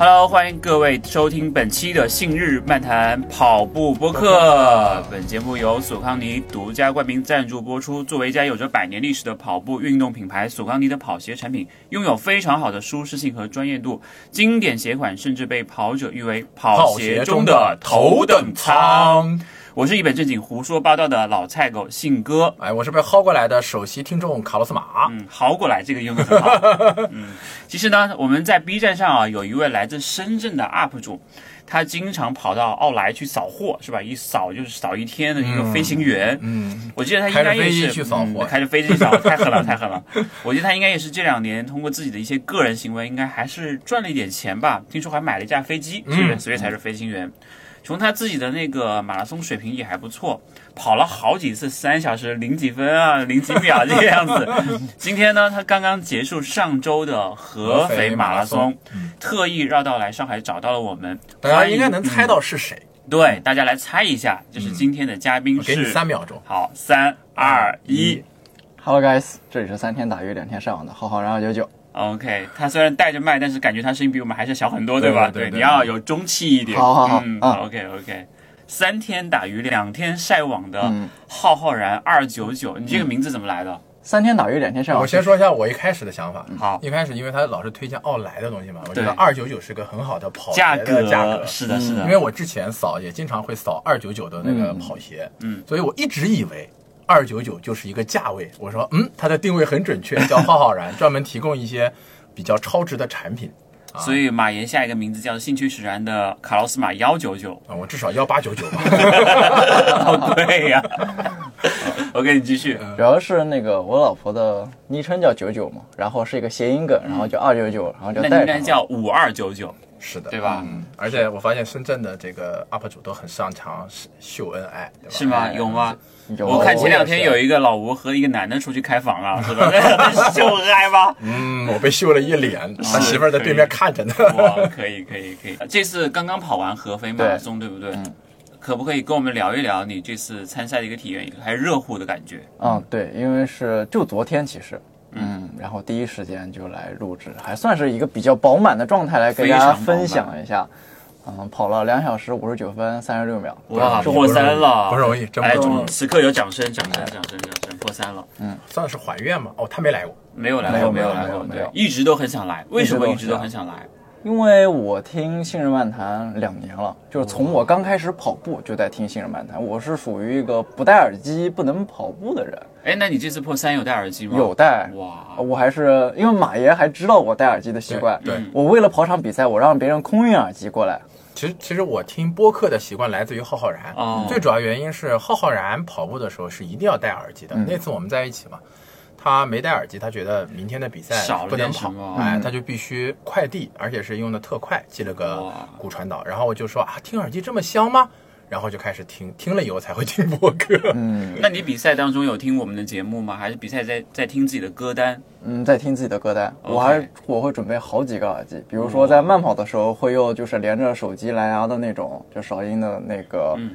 Hello，欢迎各位收听本期的信日漫谈跑步播客。本节目由索康尼独家冠名赞助播出。作为一家有着百年历史的跑步运动品牌，索康尼的跑鞋产品拥有非常好的舒适性和专业度，经典鞋款甚至被跑者誉为跑鞋中的头等舱。我是一本正经胡说八道的老菜狗信哥，哎，我是被薅过来的首席听众卡洛斯马。嗯，薅过来这个用的很好。嗯，其实呢，我们在 B 站上啊，有一位来自深圳的 UP 主，他经常跑到奥莱去扫货，是吧？一扫就是扫一天的一个飞行员。嗯，我记得他应该也是开着飞机去扫货嗯开着飞机去扫，太狠了，太狠了。我觉得他应该也是这两年通过自己的一些个人行为，应该还是赚了一点钱吧。听说还买了一架飞机，是不是？嗯所以才是飞行员。从他自己的那个马拉松水平也还不错，跑了好几次三小时零几分啊，零几秒这个样子。今天呢，他刚刚结束上周的合肥马拉松，特意绕道来上海找到了我们。大家应该能猜到是谁。对，大家来猜一下，就是今天的嘉宾我给你是。三秒钟。好，三二一。Hello guys，这里是三天打鱼两天晒网的浩浩然二九九。OK，他虽然带着麦，但是感觉他声音比我们还是小很多，对吧？对对对你要有中气一点。好好好，OK OK。三天打鱼两天晒网的嗯浩浩然二九九，你这个名字怎么来的？三天打鱼两天晒网。我先说一下我一开始的想法。好一开始因为他老是推荐奥莱的东西嘛，我觉得二九九是个很好的跑鞋价格价格。是的，是的因为。我之前扫也经常会扫二九九的那个跑鞋，嗯所以我一直以为二九九就是一个价位。我说，嗯，它的定位很准确，叫浩浩然，专门提供一些比较超值的产品所以马岩下一个名字叫兴趣使然的卡劳斯马幺九九，啊，我至少幺八九九吧。好贵呀。OK，你继续。主要是那个我老婆的昵称叫九九嘛，然后是一个谐音梗，然后叫二九九，然后就那应该。叫五二九九，是的，对吧？嗯，而且我发现深圳的这个 UP 主都很擅长秀恩爱，对吧？是吗？哎有吗？有我看前两天有一个老吴和一个男的出去开房啊，是吧？秀恩爱吗？嗯，我被秀了一脸，他媳妇儿在对面看着呢。哇，可以可以可以！这次刚刚跑完合肥马拉松，对不对？可不可以跟我们聊一聊你这次参赛的一个体验，还是热乎的感觉？嗯，对，因为是就昨天其实，嗯，然后第一时间就来录制，还算是一个比较饱满的状态来跟大家分享一下。嗯，跑了两小时五十九分三十六秒，哇，不破三了，不容易真不哎，容易中此刻有掌声，掌声，掌声，掌声，破三了。嗯算是还愿吗？哦，他没来过。没有来过，没有没有来过，对没有，一直都很想来。为什么一直都都很想来？因为我听信日漫谈两年了，就是从我刚开始跑步就在听信日漫谈。我是属于一个不戴耳机不能跑步的人，哎，那你这次破三有戴耳机吗？有戴。哇，我还是因为马爷还知道我戴耳机的习惯，对对我为了跑场比赛，我让别人空运耳机过来。其实，其实我听播客的习惯来自于浩浩然。哦最主要原因是浩浩然跑步的时候是一定要戴耳机的。嗯那次我们在一起嘛，他没戴耳机，他觉得明天的比赛不能跑哎，他就必须快递，而且是用的特快，寄了个骨传导。然后我就说啊，听耳机这么香吗？然后就开始听，听了以后才会听播客。嗯那你比赛当中有听我们的节目吗？还是比赛在在听自己的歌单？嗯，在听自己的歌单我还我会准备好几个耳机，比如说在慢跑的时候会用就是连着手机蓝牙的那种，就韶音的那个。嗯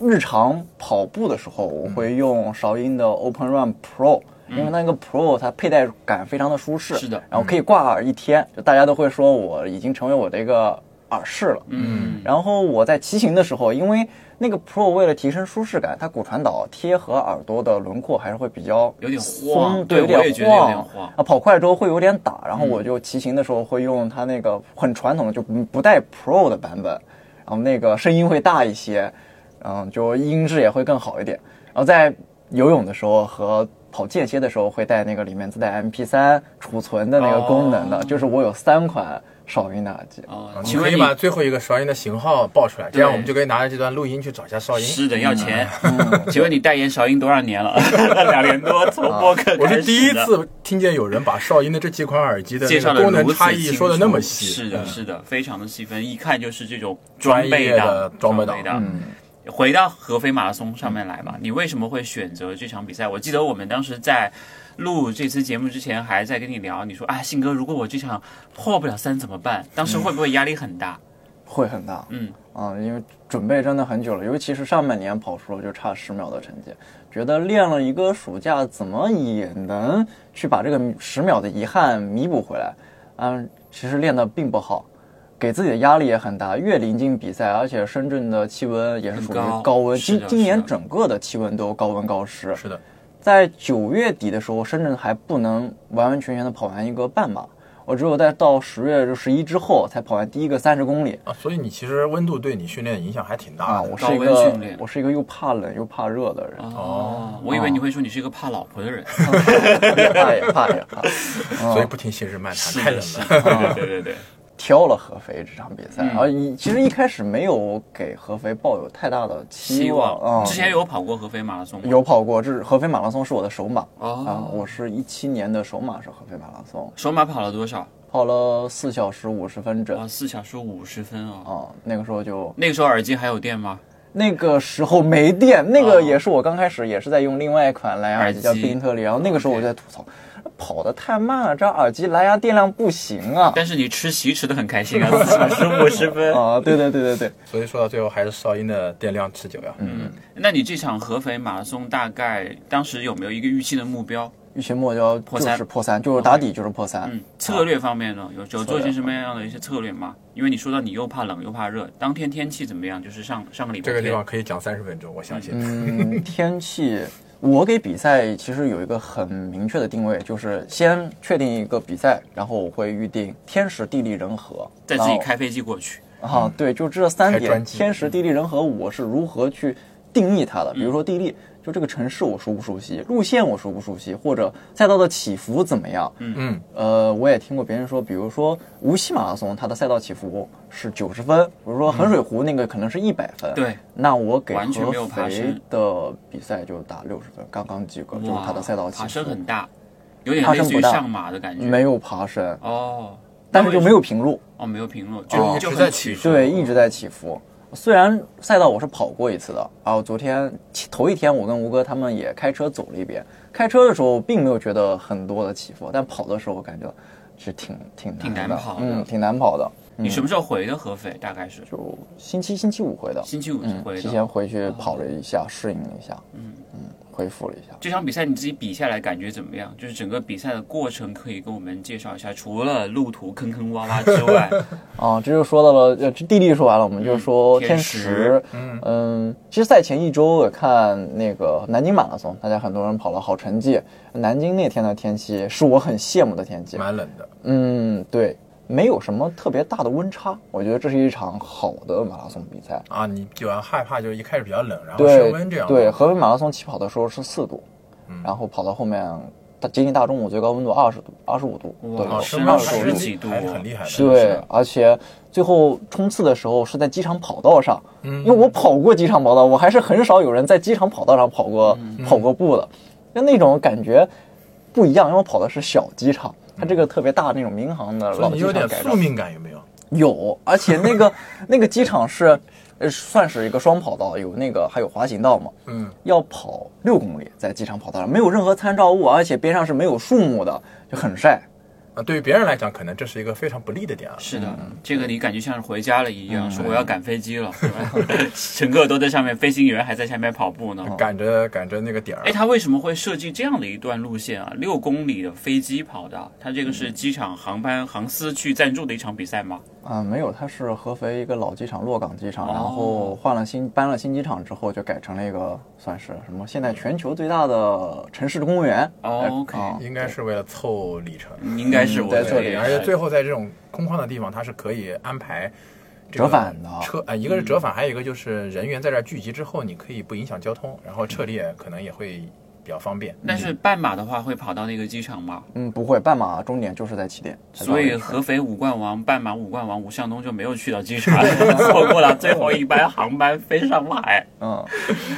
日常跑步的时候，我会用韶音的 Open Run Pro，、因为那个 Pro 它佩戴感非常的舒适，是的然后可以挂耳一天，就大家都会说我已经成为我的一个耳饰了。嗯，然后我在骑行的时候，因为那个 Pro 为了提升舒适感，它骨传导贴合耳朵的轮廓还是会比较有点松晃，对，有点晃。啊，跑快之后会有点打，然后我就骑行的时候会用它那个很传统的，就不不带 Pro 的版本，然后那个声音会大一些，嗯，就音质也会更好一点。然后在游泳的时候和跑间歇的时候会带那个里面自带 MP3 储存的那个功能的，哦就是我有三款韶音的耳机。哦，你可以请问你把最后一个韶音的型号报出来，这样我们就可以拿着这段录音去找一下韶音。是的，要钱。请问你代言韶音多少年了？两年多，从播客我是第一次听见有人把韶音的这几款耳机的介绍的功能差异说的那么细。是的，嗯是的，非常的细分，一看就是这种装专备业的装备的。嗯，回到合肥马拉松上面来吧，你为什么会选择这场比赛？我记得我们当时在录这次节目之前，还在跟你聊，你说啊，信哥，如果我这场破不了三怎么办？当时会不会压力很大？会很大。嗯，啊、因为准备真的很久了，尤其是上半年跑出了就差十秒的成绩，觉得练了一个暑假，怎么也能去把这个十秒的遗憾弥补回来。嗯，其实练的并不好，给自己的压力也很大。越临近比赛，而且深圳的气温也是属于高高温，今今年整个的气温都高温高湿。是的，在九月底的时候，深圳还不能完完全全的跑完一个半马，我只有在到十月就十一之后才跑完第一个三十公里。啊，所以你其实温度对你训练影响还挺大啊，的。我是一个训练。我是一个又怕冷又怕热的人，哦，我以为你会说你是一个怕老婆的人，也怕也怕也怕，所以不听昔日漫谈，太冷了。对对对，挑了合肥这场比赛，嗯而一其实一开始没有给合肥抱有太大的期希望啊。之前有跑过合肥马拉松吗？有跑过，这是合肥马拉松是我的首马啊，哦，我是一七年的首马是合肥马拉松，首马跑了多少？跑了四小时五十分整啊，四小时五十分啊。啊，那个时候就那个时候耳机还有电吗？那个时候没电，那哦个也是我刚开始也是在用另外一款蓝牙耳机叫宾特利，然后那个时候我就在吐槽，跑得太慢了，这耳机蓝牙电量不行啊。但是你吃席吃的很开心啊，四小时五十分。啊，对对对对对，所以说到最后还是少音的电量持久呀。嗯，那你这场合肥马拉松大概当时有没有一个预期的目标？预期目标就三是破三，就是打底就是破三。嗯，策略方面呢，有有做一些什么样的一些策略吗？因为你说到你又怕冷又怕热，当天天气怎么样？就是上上个礼拜这个地方可以讲三十分钟，我相信。嗯，天气，我给比赛其实有一个很明确的定位，就是先确定一个比赛，然后我会预定天时地利人和，再自己开飞机过去。啊，对，就这三点，天时地利人和，我是如何去定义它的？比如说地利，就这个城市我熟不熟悉，路线我熟不熟悉，或者赛道的起伏怎么样？嗯嗯，呃，我也听过别人说，比如说无锡马拉松，它的赛道起伏是九十分，比如说衡水湖那个可能是一百分。对，那我给完全没有爬合肥的比赛就打六十分，刚刚及格，就是它的赛道起爬升伏很大，有点类似于上马的感觉。没有爬升，哦，但是就没有平路，哦，没有平路，就就一直在起伏对，一直在起伏。虽然赛道我是跑过一次的，然后昨天头一天我跟吴哥他们也开车走了一遍，开车的时候并没有觉得很多的起伏，但跑的时候我感觉是挺挺挺难跑的。嗯，挺难跑的。你什么时候回的合肥？大概是。就星期星期五回的，星期五嗯，回的。提前回去跑了一下，适应了一下，嗯嗯，恢复了一下。这场比赛你自己比下来感觉怎么样？就是整个比赛的过程，可以跟我们介绍一下。除了路途坑坑洼洼之外，啊，这就说到了，呃，这地利说完了，我们就说天时。嗯其实赛前一周我看那个南京马拉松，大家很多人跑了好成绩。南京那天的天气是我很羡慕的天气。蛮冷的。嗯，对，没有什么特别大的温差，我觉得这是一场好的马拉松比赛。啊，你比较害怕，就是一开始比较冷，然后对升温这样。对，合肥马拉松起跑的时候是四度，嗯然后跑到后面，大接近大中午最高温度二十度、二十五度都哇有，升温二十几度还是很厉害的。对，而且最后冲刺的时候是在机场跑道上，嗯因为我跑过机场跑道，我还是很少有人在机场跑道上跑过、嗯跑过步的，就那种感觉不一样，因为我跑的是小机场，它这个特别大那种民航的老机场宿命感，有没有？有，而且那个 那个机场是，呃，算是一个双跑道，有那个还有滑行道嘛，嗯，要跑六公里，在机场跑道上没有任何参照物，而且边上是没有树木的，就很晒。啊，对于别人来讲，可能这是一个非常不利的点啊。是的，这个你感觉像是回家了一样，说我要赶飞机了？乘客都在上面，飞行员还在下面跑步呢。赶着赶着那个点儿哎，，他为什么会设计这样的一段路线啊？六公里的飞机跑道，他这个是机场航班航司去赞助的一场比赛吗？啊、没有，它是合肥一个老机场洛港机场，哦然后换了新搬了新机场之后，就改成了一个算是什么现在全球最大的城市公园。哦呃 OK 啊应该是为了凑里程。应该是在这里理解而且最后在这种空旷的地方，它是可以安排折返的车啊、一个是折返，还有一个就是人员在这儿聚集之后，你可以不影响交通，然后撤离可能也会比较方便。但是半马的话会跑到那个机场吗？嗯，不会，半马终点就是在起点。所以合肥五冠王、半马五冠王吴向东就没有去到机场，错过了最后一班航班飞上海。嗯，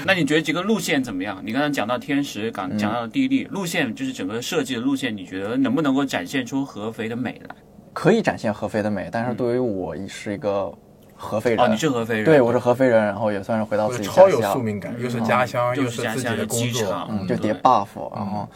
那你觉得这个路线怎么样？你刚才讲到天时，讲讲到地利，路线就是整个设计的路线，你觉得能不能够展现出合肥的美来？可以展现合肥的美，但是对于我是一个合肥人，哦，你是合肥人，对我是合肥人，然后也算是回到自己家超有宿乡，命感，又是家乡，又又是自己是家乡的的工作，机场，嗯，就叠 buff，然后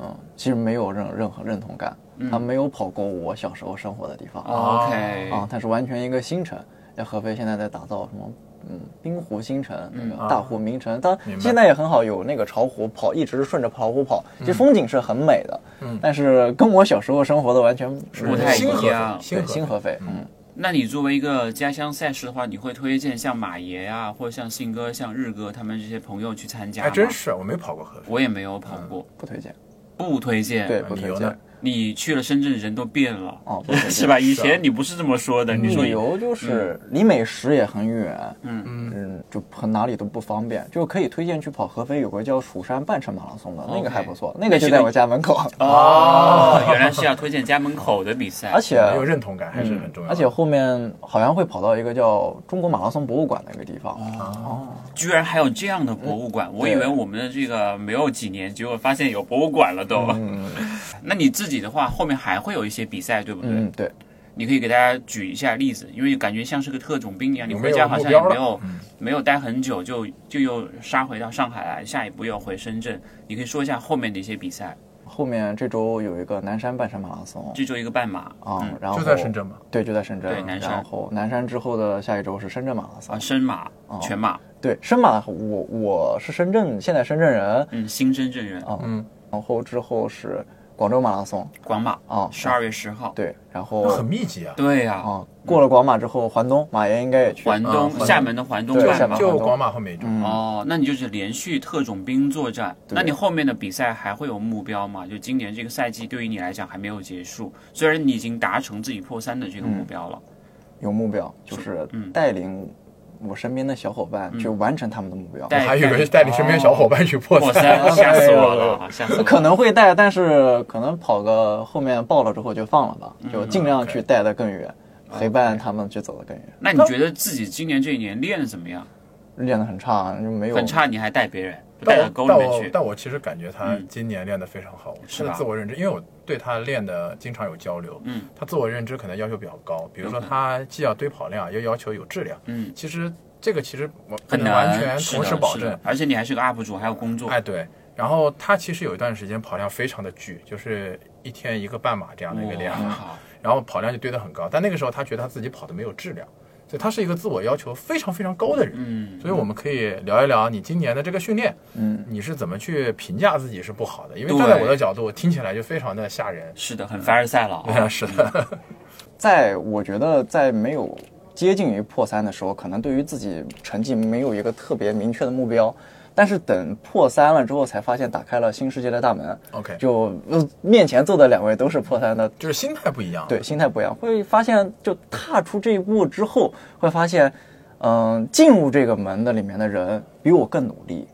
嗯，其实没有任任何认同感，他没有跑过我小时候生活的地方。哦 OK，啊，它是完全一个新城。在合肥现在在打造什么？嗯，滨湖新城，那个大湖名城，当然现在也很好，有那个巢湖跑，一直顺着巢湖跑，其实风景是很美的。嗯。但是跟我小时候生活的完全不太一样。新合肥对新合肥，嗯，那你作为一个家乡赛事的话，你会推荐像马爷啊，或者像信哥、像日哥他们这些朋友去参加吗？还真是，我没跑过合肥。我也没有跑过，不推荐。不推荐。对，不推荐。你去了深圳，人都变了，哦，是吧？以前你不是这么说的，你说旅游就是离美食也很远，嗯嗯，就很哪里都不方便，就可以推荐去跑合肥有个叫蜀山半程马拉松的，那个还不错，那个就在我家门口，哦，原来是要推荐家门口的比赛，而且没有认同感还是很重要的。而且后面好像会跑到一个叫中国马拉松博物馆的一个地方，哦，居然还有这样的博物馆，我以为我们的这个没有几年，结果发现有博物馆了都。嗯 那你自己的话，后面还会有一些比赛，对不对？嗯，对，你可以给大家举一下例子，因为感觉像是个特种兵一样，你回家好像也没有嗯。没有待很久，就就又杀回到上海来，下一步又回深圳。你可以说一下后面的一些比赛，后面这周有一个南山半山马拉松。这周一个半马。啊嗯，然后就在深圳嘛。对，就在深圳，对南山。然后南山之后的下一周是深圳马拉松。啊，，深马、嗯全马，对，深马我我是深圳，现在深圳人。嗯，新深圳人，啊，嗯，然后之后是广州马拉松广马啊，十二月十号，对，然后很密集啊。对呀、啊，过了广马之后，环东马爷应该也去，环东、厦门的环东对半马。厦门就广马后面一种。嗯，哦，那你就是连续特种兵作战。那你后面的比赛还会有目标吗？就今年这个赛季对于你来讲还没有结束，虽然你已经达成自己破三的这个目标了。有目标，就是嗯带领我身边的小伙伴去完成他们的目标。带我还以为带你身边小伙伴去破破三。三，吓死我了，吓死我了！可能会带，但是可能跑个后面爆了之后就放了吧，嗯就尽量去带的更远，陪伴他们去走得更远。那你觉得自己今年这一年练的怎么样？练得很差，就没有很差，你还带别人，就 带到但我但沟里面去。我但我其实感觉他嗯今年练得非常好，他的是吧自我认知，因为我对他练的经常有交流，嗯他自我认知可能要求比较高，比如说他既要堆跑量，又要求有质量。嗯，其实这个其实我很难完难，全同时保证，而且你还是个 UP 主，还要工作。哎，对。然后他其实有一段时间跑量非常的巨，就是一天一个半马这样的一个量，然后跑量就堆得很高。但那个时候他觉得他自己跑的没有质量，所以他是一个自我要求非常非常高的人。嗯，所以我们可以聊一聊你今年的这个训练，嗯，你是怎么去评价自己是不好的？因为站在我的角度，听起来就非常的吓人。是的，很凡尔赛了。啊，是的，在我觉得在没有接近于破三的时候，可能对于自己成绩没有一个特别明确的目标。但是等破三了之后，才发现打开了新世界的大门。OK，就呃面前坐的两位都是破三的，就是心态不一样。对，心态不一样，会发现就踏出这一步之后，会发现，嗯、进入这个门的里面的人比我更努力，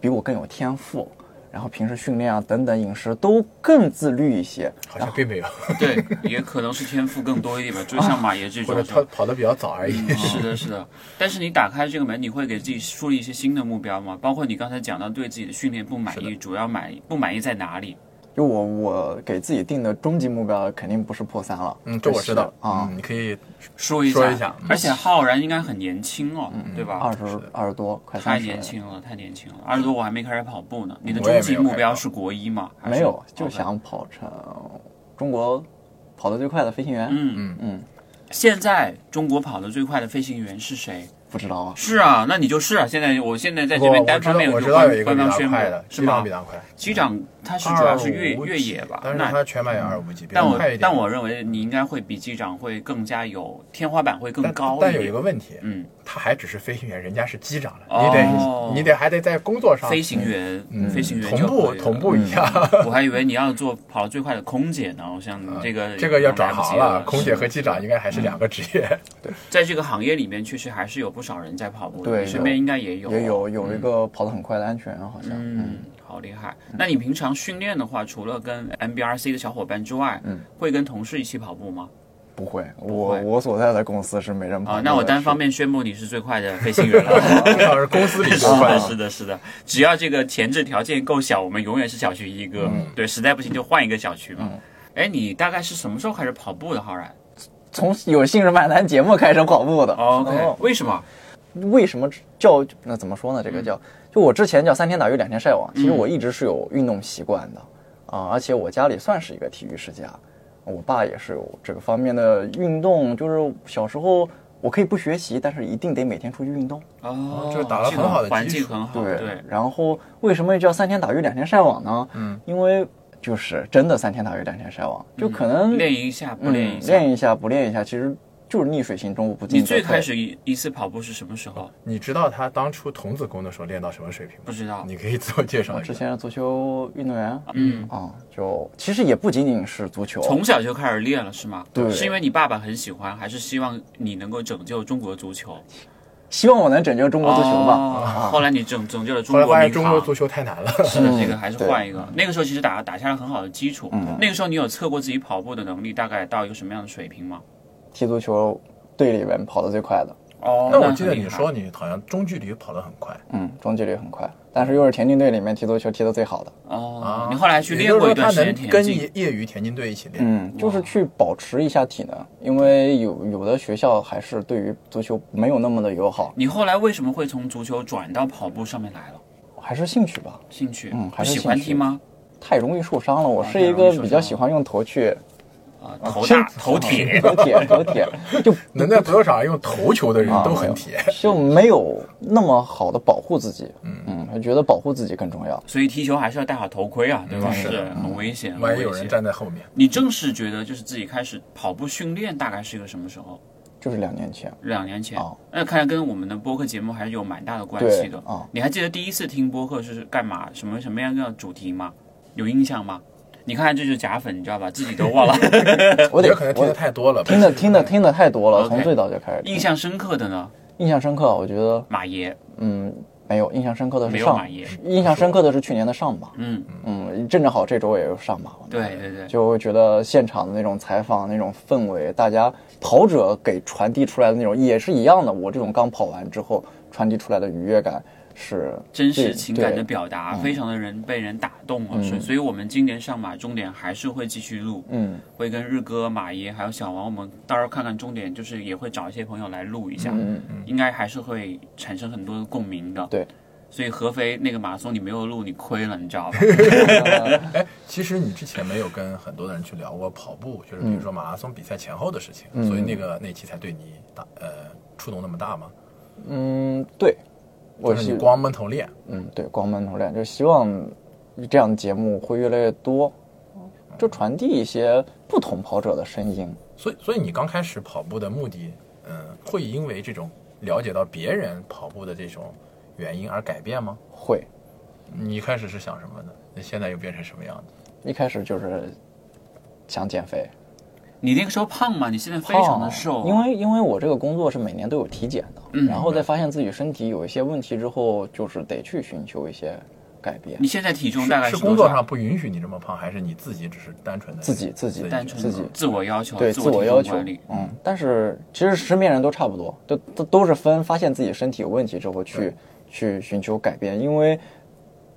比我更有天赋，然后平时训练啊等等饮食都更自律一些。好像并没有，对，也可能是天赋更多一点吧，就像马爷这或者种。他跑得比较早而已。是的，是的。但是你打开这个门，你会给自己树立一些新的目标吗？包括你刚才讲到对自己的训练不满意，主要满意不满意在哪里？就我我给自己定的终极目标肯定不是破三了，嗯，这我知道啊嗯，你可以说一下，说一下嗯而且浩然应该很年轻哦，对吧？二十二十多，快太三十，年轻了，太年轻了。二十多我还没开始跑步呢。你的终极目标是国一吗？还是没有，就想跑成中国跑得最快的飞行员。嗯嗯嗯，现在中国跑得最快的飞行员是谁？不知道啊，是啊，那你就是啊。现在我现在在这边单方面就知道有一个比官方宣布的，是吗机长比？他快，机长他是主要是越越野吧？但是那他全二五几，比但。但我认为你应该会比机长会更加有天花板会更高但有一点。个问题，嗯，他还只是飞行员，人家是机长了，哦你得你得还得在工作上飞行员，嗯飞行员同步同步一下。我还以为你要做跑得最快的空姐呢。我想这个嗯这个要转行了，空姐和机长应该还是两个职业。对 在这个行业里面，确实还是有不少人在跑步的。对你身边应该也有，也有有一个跑得很快的安全，好像。嗯，好厉害。那你平常训练的话，除了跟 MBRC 的小伙伴之外，嗯，会跟同事一起跑步吗？不会，我我所在的公司是没人跑啊，那我单方面宣布你是最快的飞行员了。至少是公司里最 是快的，是的，是的。只要这个前置条件够小，我们永远是小区一哥。嗯对，实在不行就换一个小区嘛。哎，你大概是什么时候开始跑步的，浩然从有信日漫谈节目开始跑步的。？OK，哦为什么？为什么叫那怎么说呢？这个叫就我之前叫三天打鱼两天晒网，其实我一直是有运动习惯的啊，而且我家里算是一个体育世家，我爸也是有这个方面的运动，就是小时候我可以不学习，但是一定得每天出去运动。哦，这打了很好的环基础境很好，对。然后为什么叫三天打鱼两天晒网呢？嗯，因为就是真的三天打鱼两天晒网，就可能练一下不嗯练一下，练一下不练一下，其实就是逆水行舟，不进你最开始一一次跑步是什么时候？你知道他当初童子功的时候练到什么水平吗？不知道。你可以自我介绍我一下。之前是足球运动员，嗯，啊，就其实也不仅仅是足球，从小就开始练了是吗？对是因为你爸爸很喜欢，还是希望你能够拯救中国足球？希望我能拯救中国足球吧。哦后来你拯拯救了中后来发现国民航。中国足球太难了。是的，这个嗯还是换一个。那个时候其实打打下了很好的基础。嗯那个时候你有测过自己跑步的能力大概到一个什么样的水平吗？踢足球队里面跑得最快的，哦那我记得你说你好像中距离跑得很快嗯，中距离很快，但是又是田径队里面踢足球踢得最好的。哦啊，，你后来去练过一段时间能跟田径业业余田径队一起练。嗯，就是去保持一下体能，因为有有的学校还是对于足球没有那么的友好，你后来为什么会从足球转到跑步上面来了？还是兴趣吧。兴趣？嗯还是喜欢踢吗？太容易受伤了，我啊是一个比较喜欢用头去啊，头大头铁。头铁头铁，就能在足球场上用头球的人都很铁。就没有那么好的保护自己。嗯嗯，我觉得保护自己更重要。所以踢球还是要戴好头盔啊，对吧？嗯是很危险，很万一有人危险。站在后面，你正式觉得就是自己开始跑步训练，大概是一个什么时候？就是两年前，两年前。哦那看来跟我们的播客节目还是有蛮大的关系的。啊哦你还记得第一次听播客是干嘛？什么什么样的主题吗？有印象吗？你看，这就是假粉，你知道吧？自己都忘了。我得可能听我的太多了。听的听的听的太多了，从最早就开始。印象深刻的呢？印象深刻，我觉得马爷，嗯没有印象深刻的是没有上马爷，印象深刻的是去年的上马，嗯，嗯，正正好这周也有上马，对对对，就会觉得现场的那种采访那种氛围，大家跑者给传递出来的那种也是一样的。我这种刚跑完之后传递出来的愉悦感是真实情感的表达，非常的人被人打动了。所以，所以我们今年上马终点还是会继续录，嗯会跟日哥、马爷还有小王，我们到时候看看终点，就是也会找一些朋友来录一下，嗯应该还是会产生很多的共鸣的。对。所以合肥那个马拉松你没有录，你亏了，你知道吧？哎，其实你之前没有跟很多的人去聊过跑步，就是比如说马拉松比赛前后的事情，嗯所以那个那期才对你打呃触动那么大吗？嗯，对，我是光闷头练，嗯对光闷头练，就希望这样的节目会越来越多，就传递一些不同跑者的声音。所以所以你刚开始跑步的目的，嗯、会因为这种了解到别人跑步的这种原因而改变吗？会你一开始是想什么呢？那现在又变成什么样子？一开始就是想减肥，你那个时候胖吗？你现在非常的瘦。因为因为我这个工作是每年都有体检的，嗯然后在发现自己身体有一些问题之后，就是得去寻求一些改变。你。现在体重大概是多少？工作上不允许你这么胖，还是你自己只是单纯的自己自己单纯自己自我要求，对自我要求嗯，但是其实身边人都差不多，都都都是分发现自己身体有问题之后去去寻求改变，因为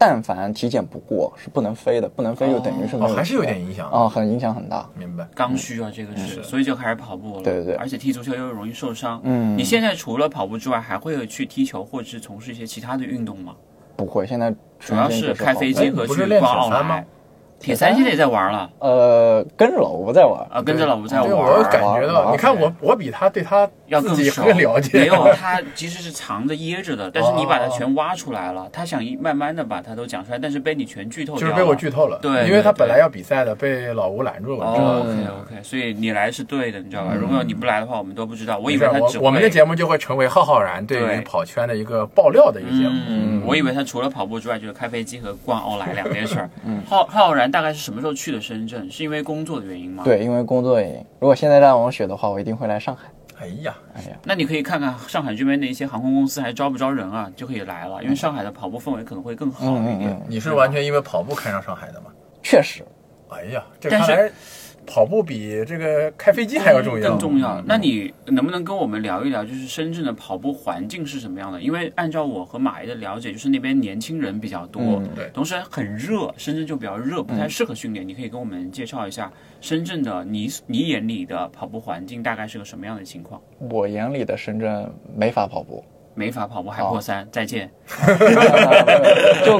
但凡体检不过是不能飞的，不能飞就等于是哦还是有点影响啊、很影响很大。明白？刚需啊，这个是，所以就开始跑步了。对对对而且踢足球又容易受伤。嗯你现在除了跑步之外，还会去踢球或者是从事一些其他的运动吗？不会，现在主要是开飞机哎和去逛奥莱。铁三现在也在玩了呃，跟着老吴在玩啊，跟着老吴在对，玩。我感觉到，你看我，我比他对他要自己更熟，更了解。没有，他其实是藏着掖着的，但是你把它全挖出来了。他想一慢慢的把它都讲出来，但是被你全剧透掉了。就是被我剧透了，对对因为他本来要比赛的，被老吴拦住了，？，OK OK，所以你来是对的，你知道吧？如果你不来的话，我们都不知道。我以为他只我们的节目就会成为浩浩然对对于跑圈的一个爆料的一个节目。嗯，我以为他除了跑步之外，就是开飞机和逛奥莱两件事儿。浩浩然大概是什么时候去的深圳？是因为工作的原因吗？。对，因为工作原因，如果现在让我选的话，我一定会来上海。哎呀，哎呀，那你可以看看上海这边的一些航空公司还招不招人啊，就可以来了。因为上海的跑步氛围可能会更好一点。嗯嗯你是完全因为跑步看上上海的吗？确实，哎呀，这看来跑步比这个开飞机还要重要。更重要。那你能不能跟我们聊一聊，就是深圳的跑步环境是什么样的？因为按照我和马爷的了解，就是那边年轻人比较多，嗯对同时很热，深圳就比较热，不太适合训练。你可以跟我们介绍一下深圳的你你眼里的跑步环境大概是个什么样的情况？我眼里的深圳没法跑步。没法跑步还破三，再见。就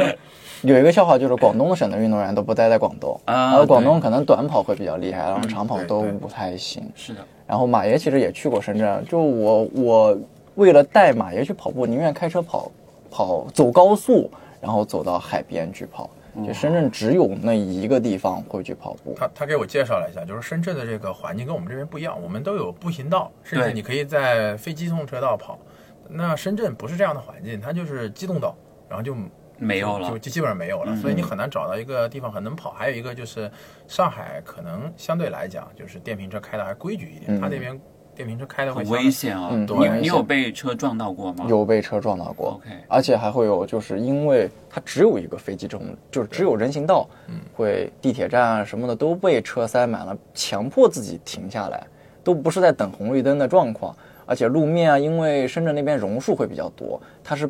有一个笑话，就是广东省的运动员都不待在广东，啊然后广东可能短跑会比较厉害，然后长跑都不太行。是的，然后马爷其实也去过深圳，就我我为了带马爷去跑步，宁愿开车跑跑走高速，然后走到海边去跑，就深圳只有那一个地方会去跑步。他他给我介绍了一下，就是深圳的这个环境跟我们这边不一样，我们都有步行道，甚至你可以在非机动车道跑。那深圳不是这样的环境，它就是机动道，然后就没有了就就基本上没有了，嗯所以你很难找到一个地方很能跑。还有一个就是上海可能相对来讲，就是电瓶车开的还规矩一点，嗯它那边电瓶车开的会很危险啊！嗯你对你有被车撞到过吗？有被车撞到过 OK 而且还会有，就是因为它只有一个飞机这种，就是只有人行道，嗯会地铁站啊什么的都被车塞满了，强迫自己停下来，都不是在等红绿灯的状况。而且路面啊，因为深圳那边榕树会比较多，它是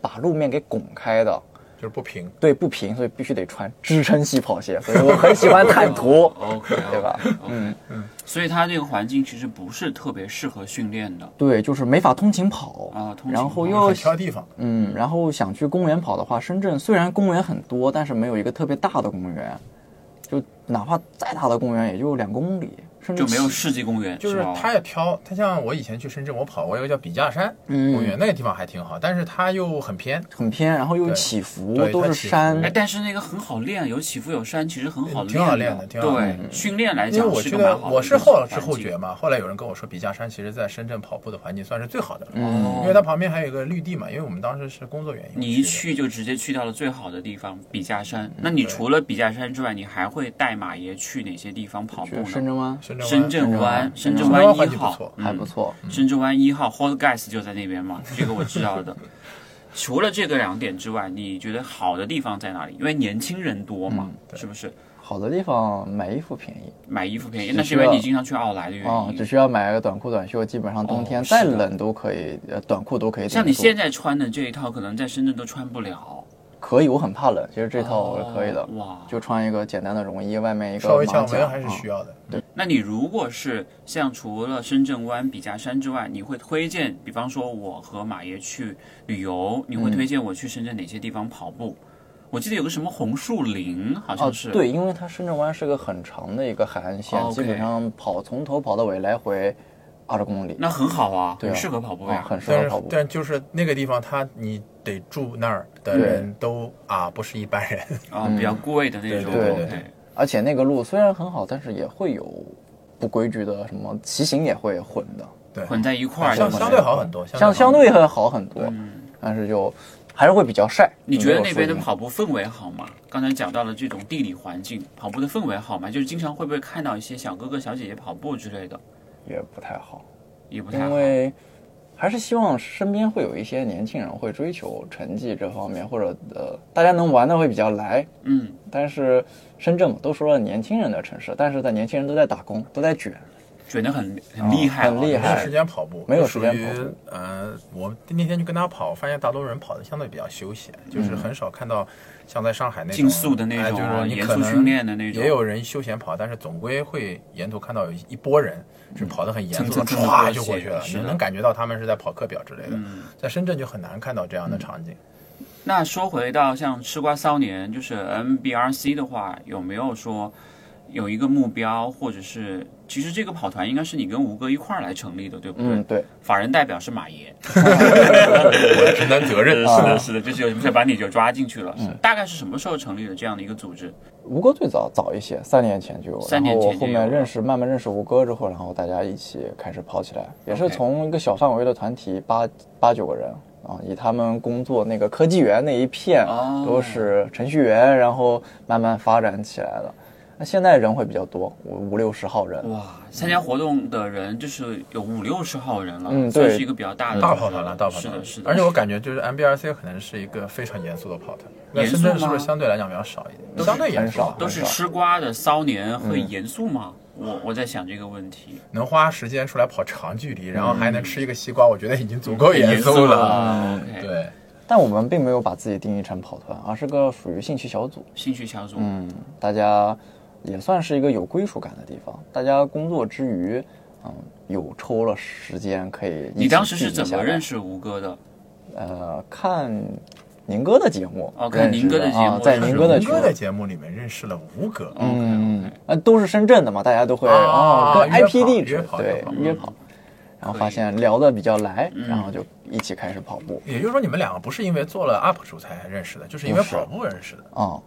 把路面给拱开的，就是不平。对，不平，所以必须得穿支撑系跑鞋。所以我很喜欢坦途，OK，对吧？嗯嗯，所以它这个环境其实不是特别适合训练的对，就是没法通勤跑啊通勤然后又挑地方，嗯，然后想去公园跑的话，深圳虽然公园很多，但是没有一个特别大的公园，就哪怕再大的公园也就两公里，甚至就没有世纪公园，就是吧它也挑，它像我以前去深圳，我跑过一个叫笔架山嗯公园，那个地方还挺好，但是它又很偏，很偏，然后又起伏，对都是山哎，，但是那个很好练，有起伏有山，其实很好练挺好练练的挺好对，训练来讲我觉得是蛮好。我是后知后觉。嘛，后来有人跟我说，笔架山其实在深圳跑步的环境算是最好的了，嗯因为它旁边还有一个绿地嘛，因为我们当时是工作原因，你一去就直接去到了最好的地方笔架山。那你除了笔架山之外，你还会带马爷去哪些地方跑步呢？深圳湾深圳湾、深圳湾湾一号还不错，深圳湾一号 Hot Gas 就在那边嘛，这个我知道的。除了这个两点之外，你觉得好的地方在哪里？因为年轻人多嘛，是不是？好的地方买衣服便宜买衣服便宜，那是因为你经常去奥莱的原啊，因。只需要买个短裤短袖，基本上冬天再冷都可以，呃，短裤都可以。像你现在穿的这一套，可能在深圳都穿不了。可以，我很怕冷，其实这套我是可以的哦，哇，就穿一个简单的绒衣，外面一个稍微马甲降温还是啊需要的。对那你如果是像除了深圳湾、笔架山之外，你会推荐，比方说我和马爷去旅游，你会嗯推荐我去深圳哪些地方跑步？我记得有个什么红树林，好哦像是。，对，因为它深圳湾是个很长的一个海岸线，基本上跑从头跑到尾，来回二十公里，那很好啊，对啊很适合跑步啊，呀。很适合跑步。但就是那个地方，它你得住那儿的人都啊不是一般人，啊，比较贵的那种。对对 OK 对而且那个路虽然很好，但是也会有不规矩的，什么骑行也会混的，对，混在一块儿。相相对好很多，相相对会好很多，但是就还是会比较晒。嗯你觉得那边的跑步氛围好吗？刚才讲到了这种地理环境，跑步的氛围好吗？就是经常会不会看到一些小哥哥小姐姐跑步之类的，也不太好，也不太好因。为还是希望身边会有一些年轻人会追求成绩这方面，或者呃，大家能玩的会比较来。嗯，但是深圳嘛，都说了年轻人的城市，但是在年轻人都在打工，都在卷，卷得很很厉害、很厉害。没有时间跑步，没有属于时间跑步。呃，我那天就跟他跑，发现大多数人跑的相对比较休闲，就是很少看到像在上海那种竞速的那种哎就是你严可能肃训练的那种。也有人休闲跑，但是总归会沿途看到有一波人是跑得很严肃唰过就过去了，你能感觉到他们是在跑课表之类的。嗯。在深圳就很难看到这样的场景。那说回到像吃瓜骚年，就是 MBRC 的话，有没有说有一个目标，或者是其实这个跑团应该是你跟吴哥一块儿来成立的，对不对？嗯，对，法人代表是马爷，承担责任是的，是的，就是把你就抓进去了。大概是什么时候成立的这样的一个组织？吴哥最早早一些，三年前就有，三年前后面认识，慢慢认识吴哥之后，然后大家一起开始跑起来，也是从一个小范围的团体，八八九个人啊，以他们工作那个科技园那一片哦都是程序员，然后慢慢发展起来的。那现在人会比较多，五五六十号人，哇，参加活动的人就是有五六十号人了，嗯对算是一个比较大的大跑团了，大跑团是的，是的。而且我感觉就是 MBRC 可能是一个非常严肃的跑团，那严肃深圳是不吗是相对来讲比较少一点？相对严肃很少，都是吃瓜的骚年会严肃吗？我我在想这个问题。能花时间出来跑长距离，然后还能吃一个西瓜，我觉得已经足够严肃肃了。对，但我们并没有把自己定义成跑团，而是个属于兴趣小组。兴趣小组，嗯，大家也算是一个有归属感的地方。大家工作之余，嗯，有抽了时间可以你当时是怎么认？识吴哥的？呃，看宁哥的节目，哦看宁哥的节目啊在宁哥的群吴哥的节目里面认识了吴哥，嗯，呃，都是深圳的嘛，大家都会啊哦，跟 IP 地址约跑对约跑，然后发现聊得比较来，嗯。然后就一起开始跑步。也就是说你们两个不是因为做了 UP 主才认识的，就是因为跑步认识的。啊。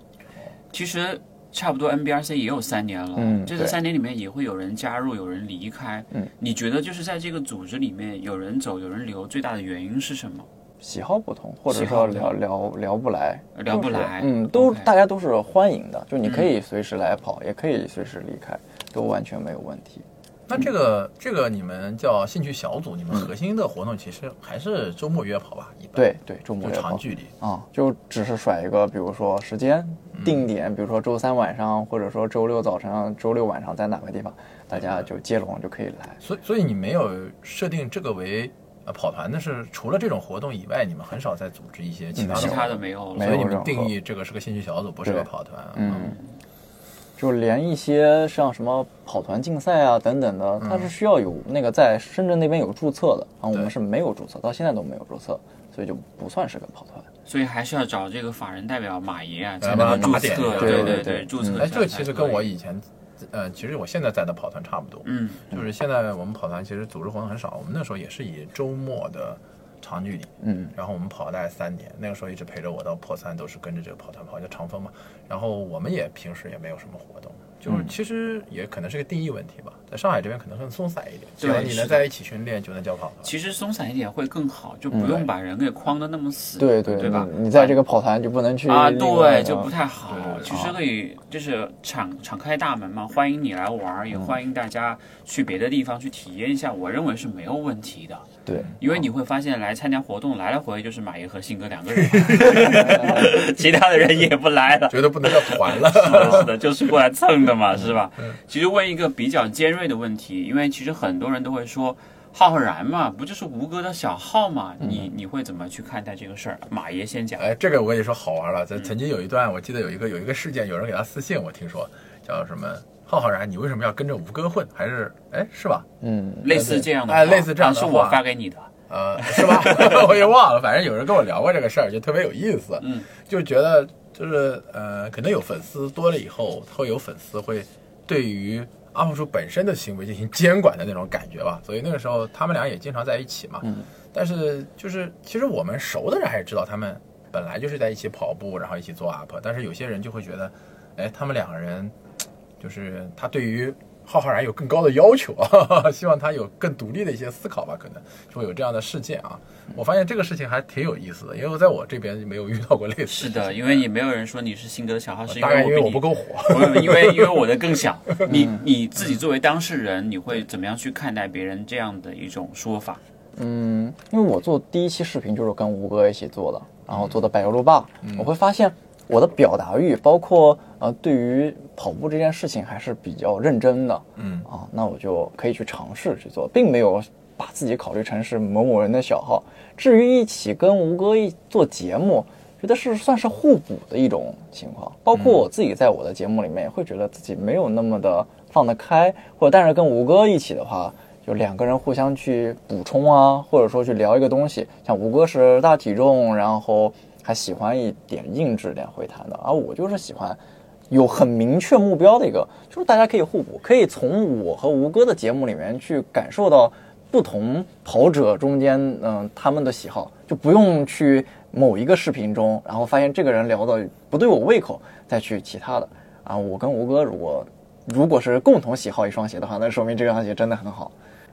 其实差不多 NBRC 也有三年了，嗯这个三年里面也会有人加入，有人离开。嗯，你觉得就是在这个组织里面有人走有人留，最大的原因是什么？喜好不同，或者说聊聊聊不来，聊不来。嗯，都大家都是欢迎的，就你可以随时来跑，也可以随时离开，都完全没有问题。那这个这个你们叫兴趣小组，你们核心的活动其实还是周末约跑吧？一般对对，周末就约跑长距离。啊，就只是甩一个，比如说时间定点，比如说周三晚上，或者说周六早晨、周六晚上在哪个地方，大家就接龙就可以来。所以所以你没有设定这个为呃跑团的是，除了这种活动以外，你们很少再组织一些其他的其他。的没有了。所以你们定义这个是个兴趣小组，不是个跑团。嗯，就连一些像什么跑团竞赛啊等等的，它是需要有那个在深圳那边有注册的，然后我们是没有注册，到现在都没有注册，所以就不算是个跑团。所以还是要找这个法人代表马爷啊，来才能注册。打点对对对对，注册一下哎，这个其实跟我以前，呃，其实我现在在的跑团差不多。嗯就是现在我们跑团其实组织活动很少，我们那时候也是以周末的长距离，嗯，然后我们跑了大概三年，那个时候一直陪着我到破三，都是跟着这个跑团跑，叫长风嘛。然后我们也平时也没有什么活动，就是嗯其实也可能是个定义问题吧，在上海这边可能更松散一点，只对要你能在一起训练，就能叫跑团。其实松散一点会更好，就不用把人给框的那么死，对对对吧？你你在这个跑团就不能去啊，对，就不太好其实可以就是敞敞开大门嘛，欢迎你来玩，也欢迎大家去别的地方去体验一下。我认为是没有问题的，对。因为你会发现来参加活动来来回回就是马爷和信哥两个人，其他的人也不来了。觉得不能叫团了。是的，是的，就是过来蹭的嘛，是吧？其实问一个比较尖锐的问题，因为其实很多人都会说，浩浩然嘛，不就是吴哥的小号嘛？你你会怎么去看待这个事儿？马爷先讲。哎，这个我跟你说好玩了。嗯在曾经有一段，我记得有一个有一个事件，有人给他私信，我听说叫什么浩浩然，你为什么要跟着吴哥混？还是哎是吧？嗯，类似这样的话，哎类似这样的啊是我发给你的。呃，是吧？我也忘了，反正有人跟我聊过这个事儿，就特别有意思。嗯，就觉得就是呃，可能有粉丝多了以后，会有粉丝会对于 UP 主本身的行为进行监管的那种感觉吧。所以那个时候他们俩也经常在一起嘛。嗯。但是就是其实我们熟的人还是知道他们本来就是在一起跑步，然后一起做 UP。但是有些人就会觉得，哎，他们两个人就是他对于。浩浩然有更高的要求啊，希望他有更独立的一些思考吧，可能就会有这样的事件啊。我发现这个事情还挺有意思的，因为我在我这边没有遇到过类似的事情。是的，因为你没有人说你是性格的小号，是因为为我不够火。不因为因为 我的更小。你你自己作为当事人，你会怎么样去看待别人这样的一种说法？嗯，因为我做第一期视频就是跟吴哥一起做的，然后做的柏油路霸，我会发现我的表达欲，包括呃对于跑步这件事情还是比较认真的，嗯啊，那我就可以去尝试去做，并没有把自己考虑成是某某人的小号。至于一起跟吴哥一做节目，觉得是算是互补的一种情况。包括我自己在我的节目里面，也会觉得自己没有那么的放得开，或者但是跟吴哥一起的话，就两个人互相去补充啊，或者说去聊一个东西。像吴哥是大体重，然后还喜欢一点硬质点回弹的，而我就是喜欢。有很明确目标的一个，就是大家可以互补，可以从我和吴哥的节目里面去感受到不同跑者中间，嗯、他们的喜好，就不用去某一个视频中，然后发现这个人聊的不对我胃口，再去其他的。啊，我跟吴哥如果如果是共同喜好一双鞋的话，那说明这双鞋真的很好，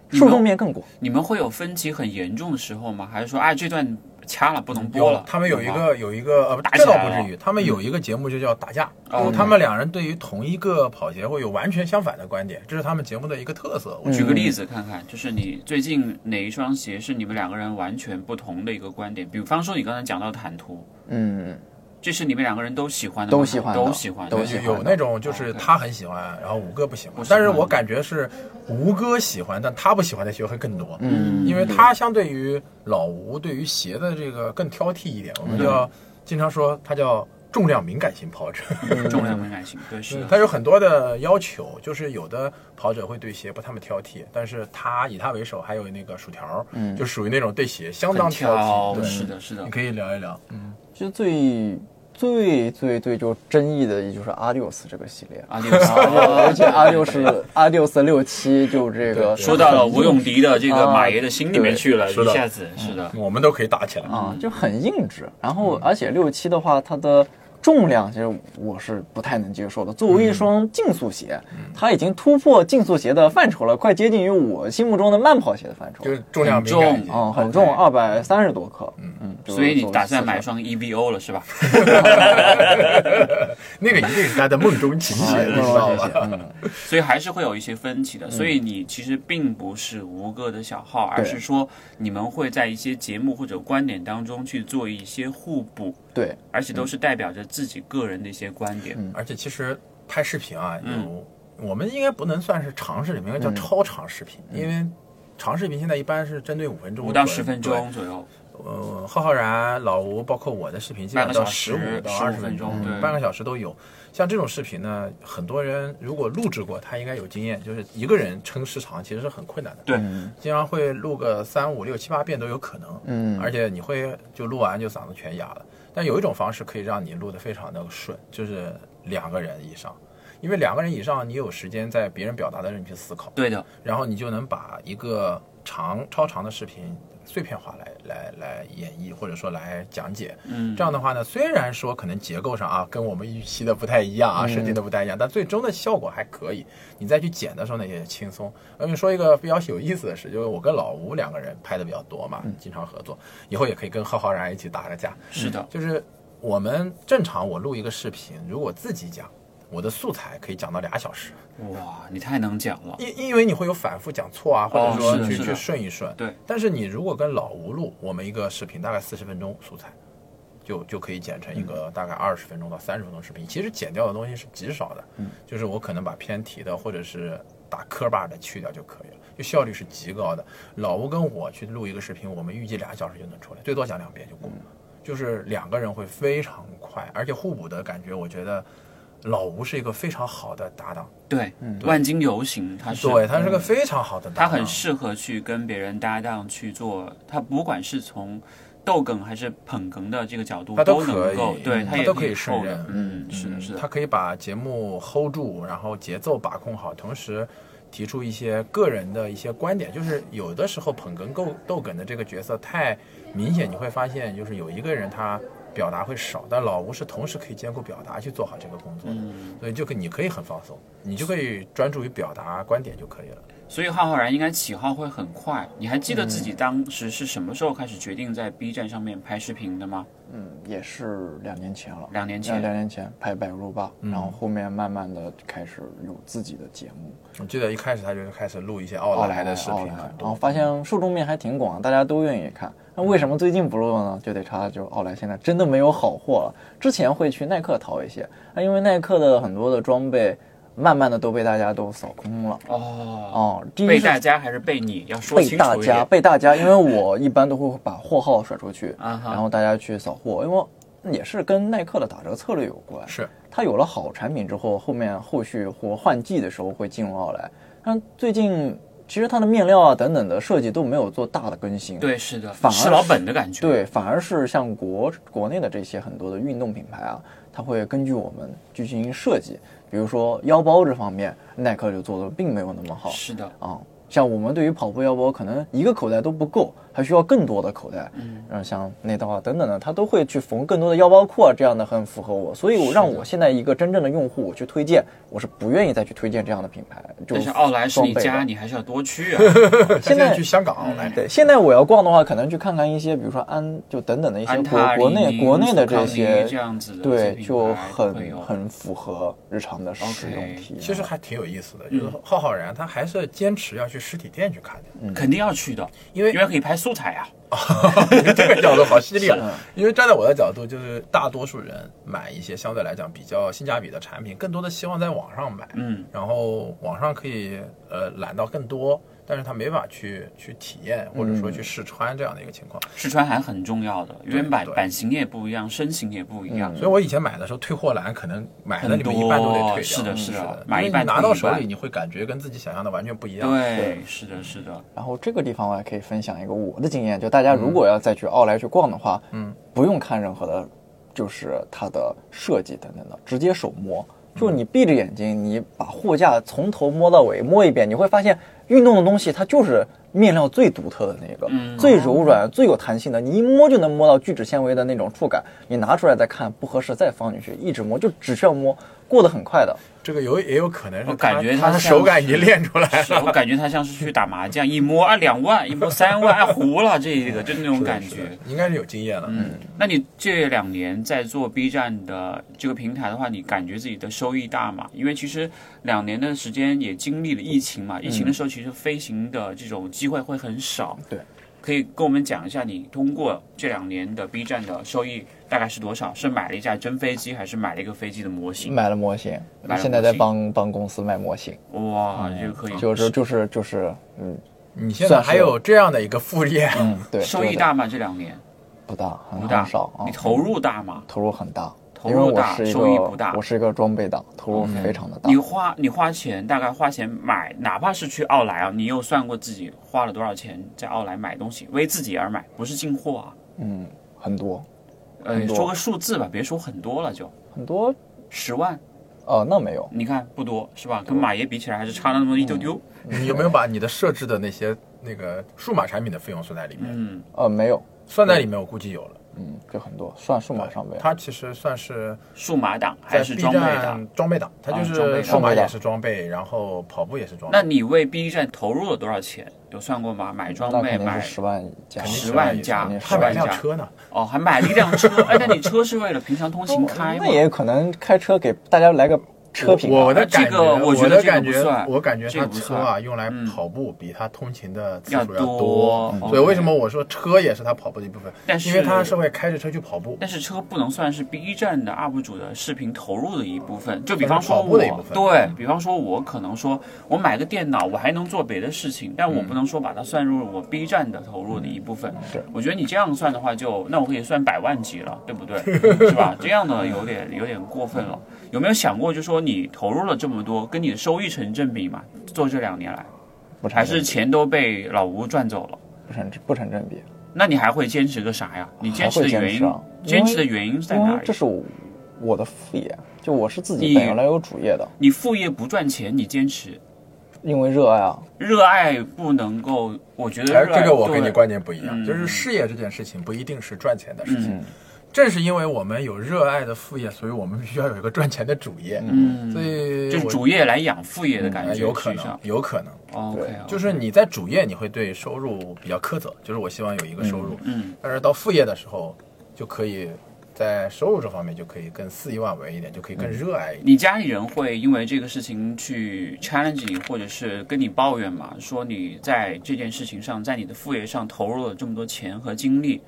受众面更广。你们会有分歧很严重的时候吗？还是说，哎，这段掐了不能播了？他们有一个有一个呃，这倒不至于，他们有一个节目就叫打架，他们两人对于同一个跑鞋会有完全相反的观点，这是他们节目的一个特色。我举个例子看看，就是你最近哪一双鞋是你们两个人完全不同的一个观点？比方说你刚才讲到坦途，嗯，这是你们两个人都喜欢的，都喜欢都喜欢，都喜欢有有那种就是他很喜欢，然后吴哥不喜欢但是我感觉是吴哥喜欢，但他不喜欢的鞋会更多。嗯因为他相对于老吴对于鞋的这个更挑剔一点，我们叫经常说他叫重量敏感型跑者。重量敏感型，对，是。他有很多的要求，就是有的跑者会对鞋不那么挑剔，但是他以他为首，还有那个薯条，嗯就属于那种对鞋相当挑剔。对，是的，是的你。可以聊一聊。嗯其实最最最最就争议的，也就是阿六斯这个系列。阿六斯，而且阿六是阿六斯六七，就这个说到了吴永迪的这个啊马爷的心里面去了，一下子是的，我们都可以打起来。啊，就很硬质。然后而且六七的话，它的重量其实我是不太能接受的。作为一双竞速鞋，它已经突破竞速鞋的范畴了，快接近于我心目中的慢跑鞋的范畴。就是重量重敏感一些。嗯，很重，二百三十多克。嗯嗯，所以你打算买双 EVO 了是吧？那个一定是他的梦中情鞋，你知道吧？嗯，所以还是会有一些分歧的。所以你其实并不是吴哥的小号，而是说你们会在一些节目或者观点当中去做一些互补，对，而且都是代表着自己个人的一些观点。而且其实拍视频啊，嗯有我们应该不能算是长视频，应该叫超长视频，因为长视频现在一般是针对五分钟、五到十分钟左右，呃，浩浩然、老吴，包括我的视频，基本上到半个小时十五到二十分钟，对半个小时都有。像这种视频呢，很多人如果录制过，他应该有经验，就是一个人撑时长其实是很困难的。对，经常会录个三五六七八遍都有可能。嗯而且你会就录完就嗓子全哑了。但有一种方式可以让你录得非常的顺，就是两个人以上，因为两个人以上，你有时间在别人表达的时候你去思考，对的，然后你就能把一个长超长的视频碎片化来来来演绎，或者说来讲解。嗯，这样的话呢，虽然说可能结构上啊跟我们预期的不太一样啊，设定的不太一样，但最终的效果还可以。你再去剪的时候呢，也轻松。我跟你说一个比较有意思的事，就是我跟老吴两个人拍的比较多嘛，经常合作，以后也可以跟浩浩然一起打个架。是的，就是我们正常我录一个视频，如果自己讲，我的素材可以讲到俩小时，哇，你太能讲了。因因为你会有反复讲错啊，或者说去、去顺一顺。对，但是你如果跟老吴录，我们一个视频大概四十分钟素材，就就可以剪成一个大概二十分钟到三十分钟视频。其实剪掉的东西是极少的，嗯，就是我可能把偏题的或者是打磕巴的去掉就可以了，就效率是极高的。老吴跟我去录一个视频，我们预计俩小时就能出来，最多讲两遍就过，就是两个人会非常快，而且互补的感觉，我觉得老吴是一个非常好的搭档，对，万金油型，他是对他是个非常好的搭档，他很适合去跟别人搭档去做，他不管是从逗哏还是捧哏的这个角度他都能可以够，对他都可以胜任嗯，是的，是的，他可以把节目 hold 住，然后节奏把控好，同时提出一些个人的一些观点。就是有的时候捧哏够逗哏的这个角色太明显，你会发现就是有一个人他表达会少，但老吴是同时可以兼顾表达去做好这个工作的，嗯所以就可你可以很放松，你就可以专注于表达观点就可以了。所以浩浩然应该起号会很快。你还记得自己当时是什么时候开始决定在 B 站上面拍视频的吗？嗯，也是两年前了。两年前两两年前拍《百入吧》，然后后面慢慢的开始有自己的节目，我记得一开始他就是开始录一些奥莱的视频然后，发现受众面还挺广，大家都愿意看。那为什么最近不录呢？就得查就奥莱现在真的没有好货了。之前会去耐克淘一些，那因为耐克的很多的装备，慢慢的都被大家都扫空了。哦，哦，第一被大家还是被你？要说被清大家。被大家，因为我一般都会把货号甩出去，啊然后大家去扫货，因为也是跟耐克的打折策略有关。是它有了好产品之后，后面后续或换季的时候会进入奥莱。但最近其实它的面料啊等等的设计都没有做大的更新。对，是的，反而是老本的感觉。，对，反而是像国国内的这些很多的运动品牌啊，它会根据我们去进行设计。比如说腰包这方面，耐克就做的并没有那么好是的，啊。像我们对于跑步腰包，可能一个口袋都不够，还需要更多的口袋。嗯，然后像内道啊等等的，它都会去缝更多的腰包裤啊，这样的很符合我。所以我让我现在一个真正的用户我去推荐，我是不愿意再去推荐这样的品牌。就但是奥莱是你家，你还是要多去啊。现在去香港奥莱。对，现在我要逛的话，可能去看看一些，比如说安就等等的一些国、国内国内的这些这样子的对，就很很符合日常的使用体验。其实还挺有意思的，就是浩浩然他还是坚持要去实体店去看的，肯定要去的，因为因为可以拍素材啊。这个角度好犀利啊！因为站在我的角度，就是大多数人买一些相对来讲比较性价比的产品，更多的希望在网上买，嗯，然后网上可以呃揽到更多，但是他没法去去体验或者说去试穿这样的一个情况。试穿还很重要的，因为版版型也不一样，身形也不一样。所以我以前买的时候退货栏可能买的你们一半都得退掉，是的是的的，买一半因为你拿到手里你会感觉跟自己想象的完全不一样。对，是的，是的，然后这个地方我还可以分享一个我的经验，就大家如果要再去奥莱去逛的话，嗯，不用看任何的，就是它的设计等等的，直接手摸就是你闭着眼睛，你把货架从头摸到尾摸一遍，你会发现运动的东西它就是面料最独特的那个，嗯最柔软、最有弹性的，你一摸就能摸到聚酯纤维的那种触感。你拿出来再看不合适再放进去，一直摸就只需要摸，过得很快的。这个有也有可能是我感觉他的手感已经练出来了我。感觉他像是去打麻将，一摸啊两万，一摸三万，啊糊了，这个就那种感觉。应该是有经验了。嗯，那你这两年在做 B 站的这个平台的话，你感觉自己的收益大吗？因为其实两年的时间也经历了疫情嘛，疫情的时候其实飞行的这种机会会很少。对，可以跟我们讲一下你通过这两年的 B 站的收益大概是多少？是买了一架真飞机，还是买了一个飞机的模型？买了模型现在在帮帮公司卖模型，哇，这个可以，就是就是就是，嗯你现在还有这样的一个副业，嗯，对，收益大吗？这两年不大，很不大少啊你。投入大吗？投入很大，投入大收益不大我是一个装备党，投入非常的大你。花你花钱，大概花钱买，哪怕是去奥莱啊，你有算过自己花了多少钱在奥莱买东西，为自己而买，不是进货啊。嗯，很多呃，说个数字吧，别说很多了就，很多，十万，哦，那没有，你看不多是吧？跟马爷比起来还是差了那么一丢丢。你有没有把你的设置的那些那个数码产品的费用算在里面？嗯，呃，没有，算在里面，我估计有了。嗯，就很多，算数码上面。它其实算是数码党还是装备党？装备党，它就是数码也是装备，然后跑步也是装备。那你为 B 站投入了多少钱？有算过吗？买装备，买十万加，十万加还买十万加辆车呢，哦，还买了一辆车。哎，那你车是为了平常通勤开吗 那？也可能开车给大家来个车评啊。我的感这个觉，我觉得感觉我感觉他这个车啊用来嗯跑步比他通勤的次要数要多嗯所以为什么我说车也是他跑步的一部分？但是因为他是会开着车去跑步。但是车不能算是 B 站的 UP 主的视频投入的一部分，就比方说我对比方说，我可能说我买个电脑，我还能做别的事情，但我不能说把它算入我 B 站的投入的一部分。对我觉得你这样算的话就，那我可以算百万级了，对不对？是吧？这样的有点有点过分了。有没有想过，就说你投入了这么多，跟你的收益成正比嘛？做这两年来，还是钱都被老吴赚走了？不成不成正比，那你还会坚持个啥呀？你坚持的原因坚持啊，坚持的原因在哪里这？是我我的副业，就我是自己本来有主业的，你副业不赚钱，你坚持，因为热爱啊。热爱不能够，我觉得哎，热爱这个我跟你观点不一样，嗯就是事业这件事情不一定是赚钱的事情。嗯正是因为我们有热爱的副业，所以我们必须要有一个赚钱的主业。嗯，所以就是主业来养副业的感觉，哎有可能有可能，哦 OK，就是你在主业你会对收入比较苛责，就是我希望有一个收入，嗯，但是到副业的时候就可以在收入这方面就可以更肆意妄为一点，就可以更热爱一点。你家里人会因为这个事情去 challenge 你，或者是跟你抱怨吗？说你在这件事情上，在你的副业上投入了这么多钱和精力，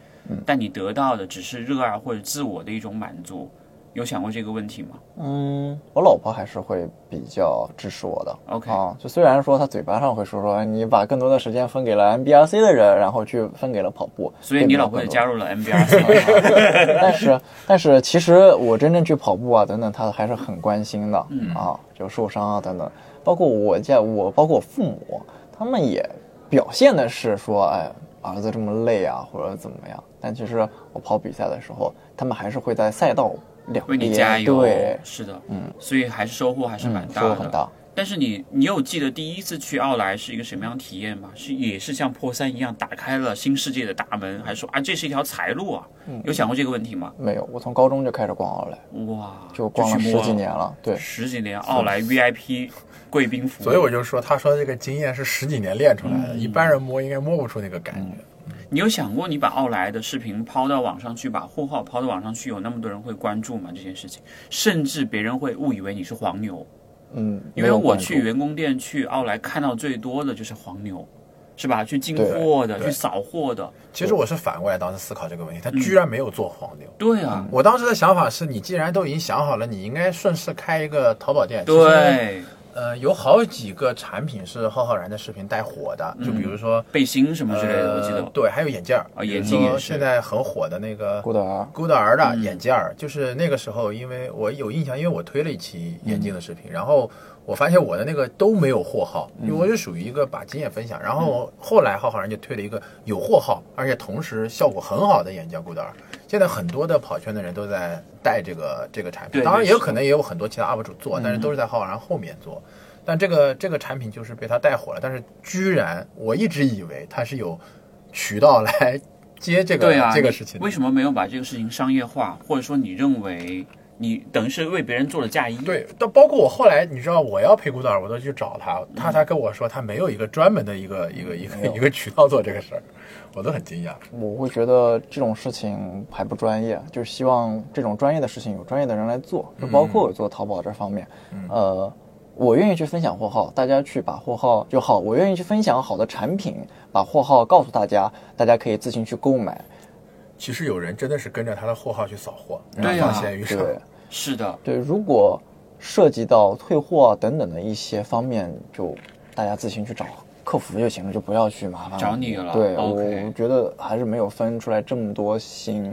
但你得到的只是热爱或者自我的一种满足，有想过这个问题吗？嗯，我老婆还是会比较支持我的。OK 啊，就虽然说她嘴巴上会说说哎你把更多的时间分给了 MBRC 的人，然后去分给了跑步，所以你老婆也加入。入了 MBRC，但是但是其实我真正去跑步啊等等，她还是很关心的。嗯啊，就受伤啊等等，包括我家我包括我父母，他们也表现的是说，哎，儿子这么累啊，或者怎么样。但其实我跑比赛的时候，他们还是会在赛道两为你边加油。对，是的，嗯，所以还是收获还是蛮嗯，大的。收获很大。但是你，你有记得第一次去奥莱是一个什么样的体验吗？是也是像破三一样打开了新世界的大门，还是说啊这是一条财路啊？嗯有想过这个问题吗？没有，我从高中就开始逛奥莱，哇，就逛了十几年了。对，十几年奥莱 VIP 贵宾服务，所以我就说，他说这个经验是十几年练出来的，一般人摸应该摸不出那个感觉。你有想过你把奥莱的视频抛到网上去，把货号抛到网上去，有那么多人会关注吗？这件事情，甚至别人会误以为你是黄牛。嗯，因为我去员工店去奥莱看到最多的就是黄牛，是吧？去进货的，去扫货的，其实我是反过来当时思考这个问题，他居然没有做黄牛。对啊，我当时的想法是你既然都已经想好了，你应该顺势开一个淘宝店。对，呃，有好几个产品是浩浩然的视频带火的，就比如说背心什么之类的，我记得。呃对，还有眼镜儿啊眼镜也是。现在很火的那个 Good R Good R 的眼镜儿，就是那个时候，因为我有印象，因为我推了一期眼镜的视频，然后我发现我的那个都没有货号，因为我就属于一个把经验分享，然后后来浩浩然就推了一个有货号，而且同时效果很好的眼胶固德儿，现在很多的跑圈的人都在带这个这个产品，当然也有可能也有很多其他 UP 主做，但是都是在浩浩然后面做。但这个这个产品就是被他带火了，但是居然我一直以为他是有渠道来接这个、对啊，这个事情的。为什么没有把这个事情商业化，或者说你认为你等于是为别人做了嫁衣？对，到包括我后来，你知道我要配古道，我都去找他，他才跟我说他没有一个专门的一个一个一个 一个渠道做这个事儿，我都很惊讶。我会觉得这种事情还不专业，就是希望这种专业的事情有专业的人来做，就包括我做淘宝这方面，呃，我愿意去分享货号，大家去把货号就好，我愿意去分享好的产品，把货号告诉大家，大家可以自行去购买。其实有人真的是跟着他的货号去扫货，对啊然后放闲鱼上。对。是的，对，如果涉及到退货啊等等的一些方面，就大家自行去找客服就行了，就不要去麻烦找你了。对我觉得还是没有分出来这么多心。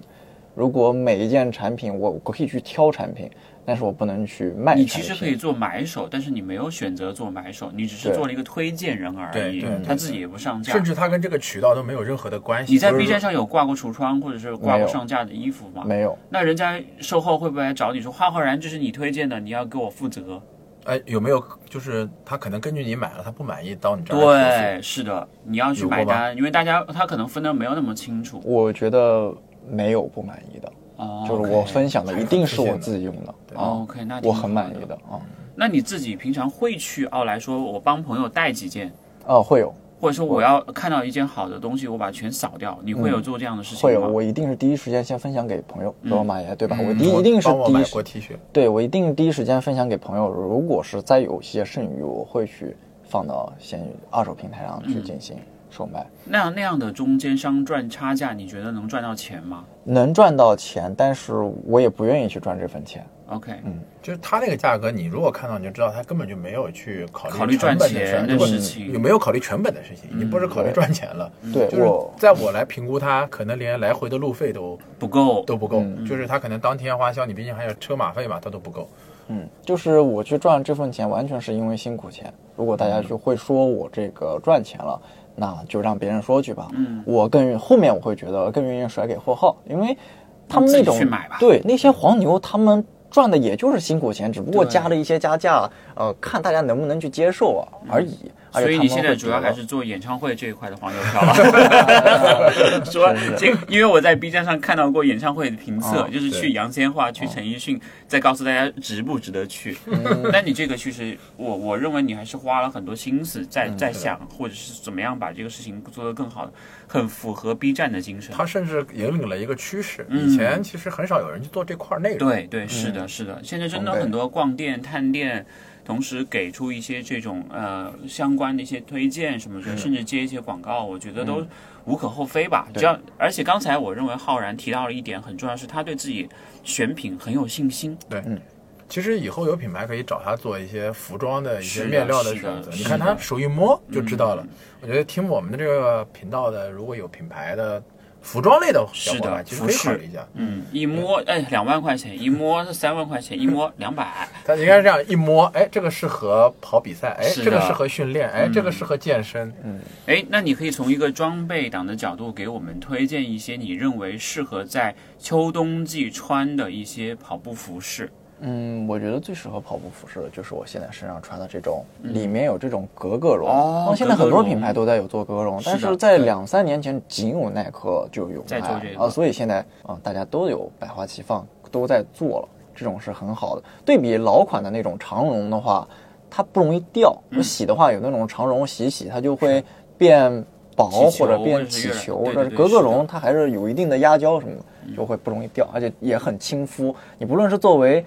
如果每一件产品我我可以去挑产品，但是我不能去卖。你其实可以做买手，但是你没有选择做买手，你只是做了一个推荐人而已对对对，他自己也不上架甚。至他跟这个渠道都没有任何的关系。你在 B 站上有挂过橱窗，或者是挂过上架的衣服吗？没有。那人家售后会不会来找你说，花浩然这是你推荐的，你要给我负责？哎，有没有就是他可能根据你买了，他不满意到你这儿对，是的，你要去买单，因为大家他可能分的没有那么清楚。我觉得没有不满意的，哦就是我分享的一定是我自己用的 OK，那挺我很满意的啊。那你自己平常会去奥莱说，我帮朋友带几件，啊，会有或者说我要看到一件好的东西，我把它全扫掉，你会有做这样的事情吗会有，我一定是第一时间先分享给朋友，嗯比如马爷对吧？我一一定是帮我买第一时过 T 恤，对我一定第一时间分享给朋友。如果是再有些剩余，我会去放到闲鱼二手平台上去进行售卖，那样那样的中间商赚差价，你觉得能赚到钱吗能赚到钱，但是我也不愿意去赚这份钱。？OK，嗯就是他那个价格，你如果看到你就知道他根本就没有去考虑考虑赚钱的事情有没有考虑成本的事情，已经不是考虑赚钱了。对就是在我来评估他，可能连来回的路费都不够。都不够，嗯就是他可能当天花销，你毕竟还有车马费嘛，他都不够。嗯，就是我去赚这份钱，完全是因为辛苦钱。如果大家就会说我这个赚钱了，那就让别人说去吧。嗯，我更愿后面我会觉得更愿意甩给货号，因为他们那种去买吧对那些黄牛，他们赚的也就是辛苦钱，只不过加了一些加价，呃，看大家能不能去接受啊而已。所以你现在主要还是做演唱会这一块的黄牛票了。说这，因为我在 B 站上看到过演唱会的评测，哦就是去杨千嬅、去陈奕迅，再告诉大家值不值得去。那你这个其实，我我认为你还是花了很多心思在在想，或者是怎么样把这个事情做得更好的，很符合 B 站的精神。他甚至引领了一个趋势，嗯以前其实很少有人去做这块内容。对对，是的，是的，现在真的很多逛店、探店，同时给出一些这种呃相关的一些推荐什么的，甚至接一些广告，我觉得都无可厚非吧。只要，而且刚才我认为浩然提到了一点很重要，是他对自己选品很有信心。对，其实以后有品牌可以找他做一些服装的一些面料的选择，你看他手一摸就知道了。嗯。我觉得听我们的这个频道的，如果有品牌的服装类的小是的伙伴，其实可以考虑一下。嗯，一摸哎两万块钱，一摸是三万块钱，一摸两百。他应该是这样一摸，哎，这个适合跑比赛，哎，这个适合训练，哎，嗯这个适合健身。嗯哎，那你可以从一个装备党的角度给我们推荐一些你认为适合在秋冬季穿的一些跑步服饰。嗯，我觉得最适合跑步服饰的就是我现在身上穿的这种，里面有这种格格绒。嗯哦现在很多品牌都在有做格格绒，但是在两三年前仅有耐克就有卖在做这个啊，所以现在啊大家都有百花齐放，都在做了，这种是很好的。对比老款的那种长绒的话，它不容易掉，嗯我洗的话有那种长绒洗洗它就会变薄或者变起球，但是格格绒它还是有一定的压胶什么的，就会不容易掉，而且也很亲肤。你不论是作为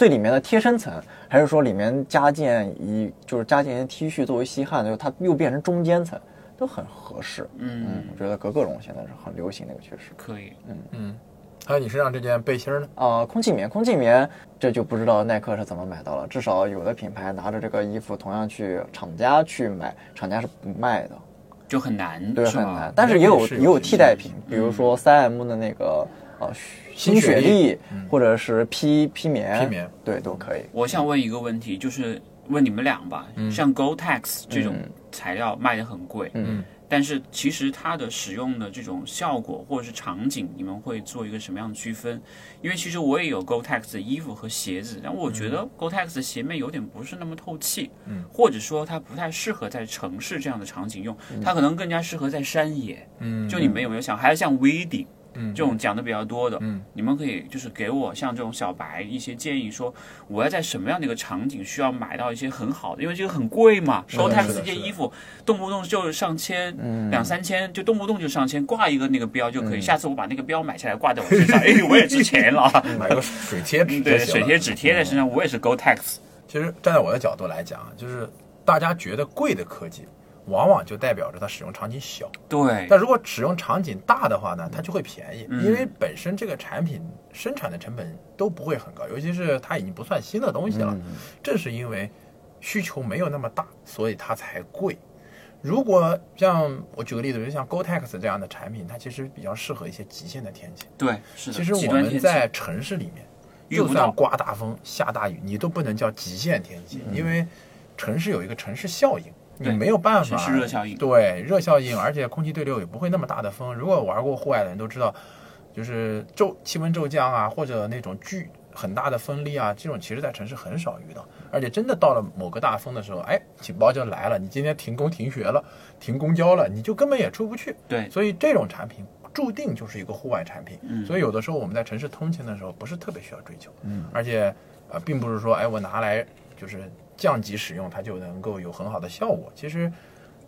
最里面的贴身层，还是说里面加件一就是加件一些 T 恤作为吸汗的，它又变成中间层，都很合适。嗯，我觉得格格绒现在是很流行的一个趋势。可以。嗯嗯，还有你身上这件背心儿呢？啊、空气棉，空气棉，这就不知道耐克是怎么买到了。至少有的品牌拿着这个衣服，同样去厂家去买，厂家是不卖的，就很难，对，很难。但是也有也有替代品，嗯比如说三 M 的那个呃新雪新雪莉莉，或者是 P P 棉，披棉，对，都可以。我想问一个问题，就是问你们俩吧，像 Gore-Tex 这种材料卖的很贵，嗯，但是其实它的使用的这种效果或者是场景，你们会做一个什么样的区分？因为其实我也有 Gore-Tex 的衣服和鞋子，然后我觉得 Gore-Tex 的鞋面有点不是那么透气，嗯，或者说它不太适合在城市这样的场景用，它可能更加适合在山野。嗯，就你们有没有想，还有像 Weeding？嗯这种讲的比较多的，嗯，你们可以就是给我像这种小白一些建议，说我要在什么样的一个场景需要买到一些很好的，因为这个很贵嘛，收的 tax 是的是的。这件衣服动不动就上千、嗯。两三千，就动不动就上千，挂一个那个标就可以。下次我把那个标买下来挂在我身上，哎，我也值钱了。买个水贴纸对，水贴纸贴在身上，我也是 Go Tax。其实站在我的角度来讲，就是大家觉得贵的科技，往往就代表着它使用场景小。对，但如果使用场景大的话呢，它就会便宜，嗯因为本身这个产品生产的成本都不会很高，尤其是它已经不算新的东西了。正是因为需求没有那么大，所以它才贵。如果像我举个例子，就像 Gore-Tex 这样的产品，它其实比较适合一些极限的天气。对，是的。其实我们在城市里面，就算刮大风、下大雨，你都不能叫极限天气，嗯因为城市有一个城市效应，你没有办法。热效应对热效应，而且空气对流也不会那么大的风。如果玩过户外的人都知道，就是骤气温骤降啊，或者那种巨很大的风力啊，这种其实在城市很少遇到。而且真的到了某个大风的时候，哎，警报就来了，你今天停工停学了，停公交了，你就根本也出不去。对所以这种产品注定就是一个户外产品。嗯所以有的时候我们在城市通勤的时候，不是特别需要追求。嗯，而且呃，并不是说哎我拿来就是降级使用，它就能够有很好的效果。其实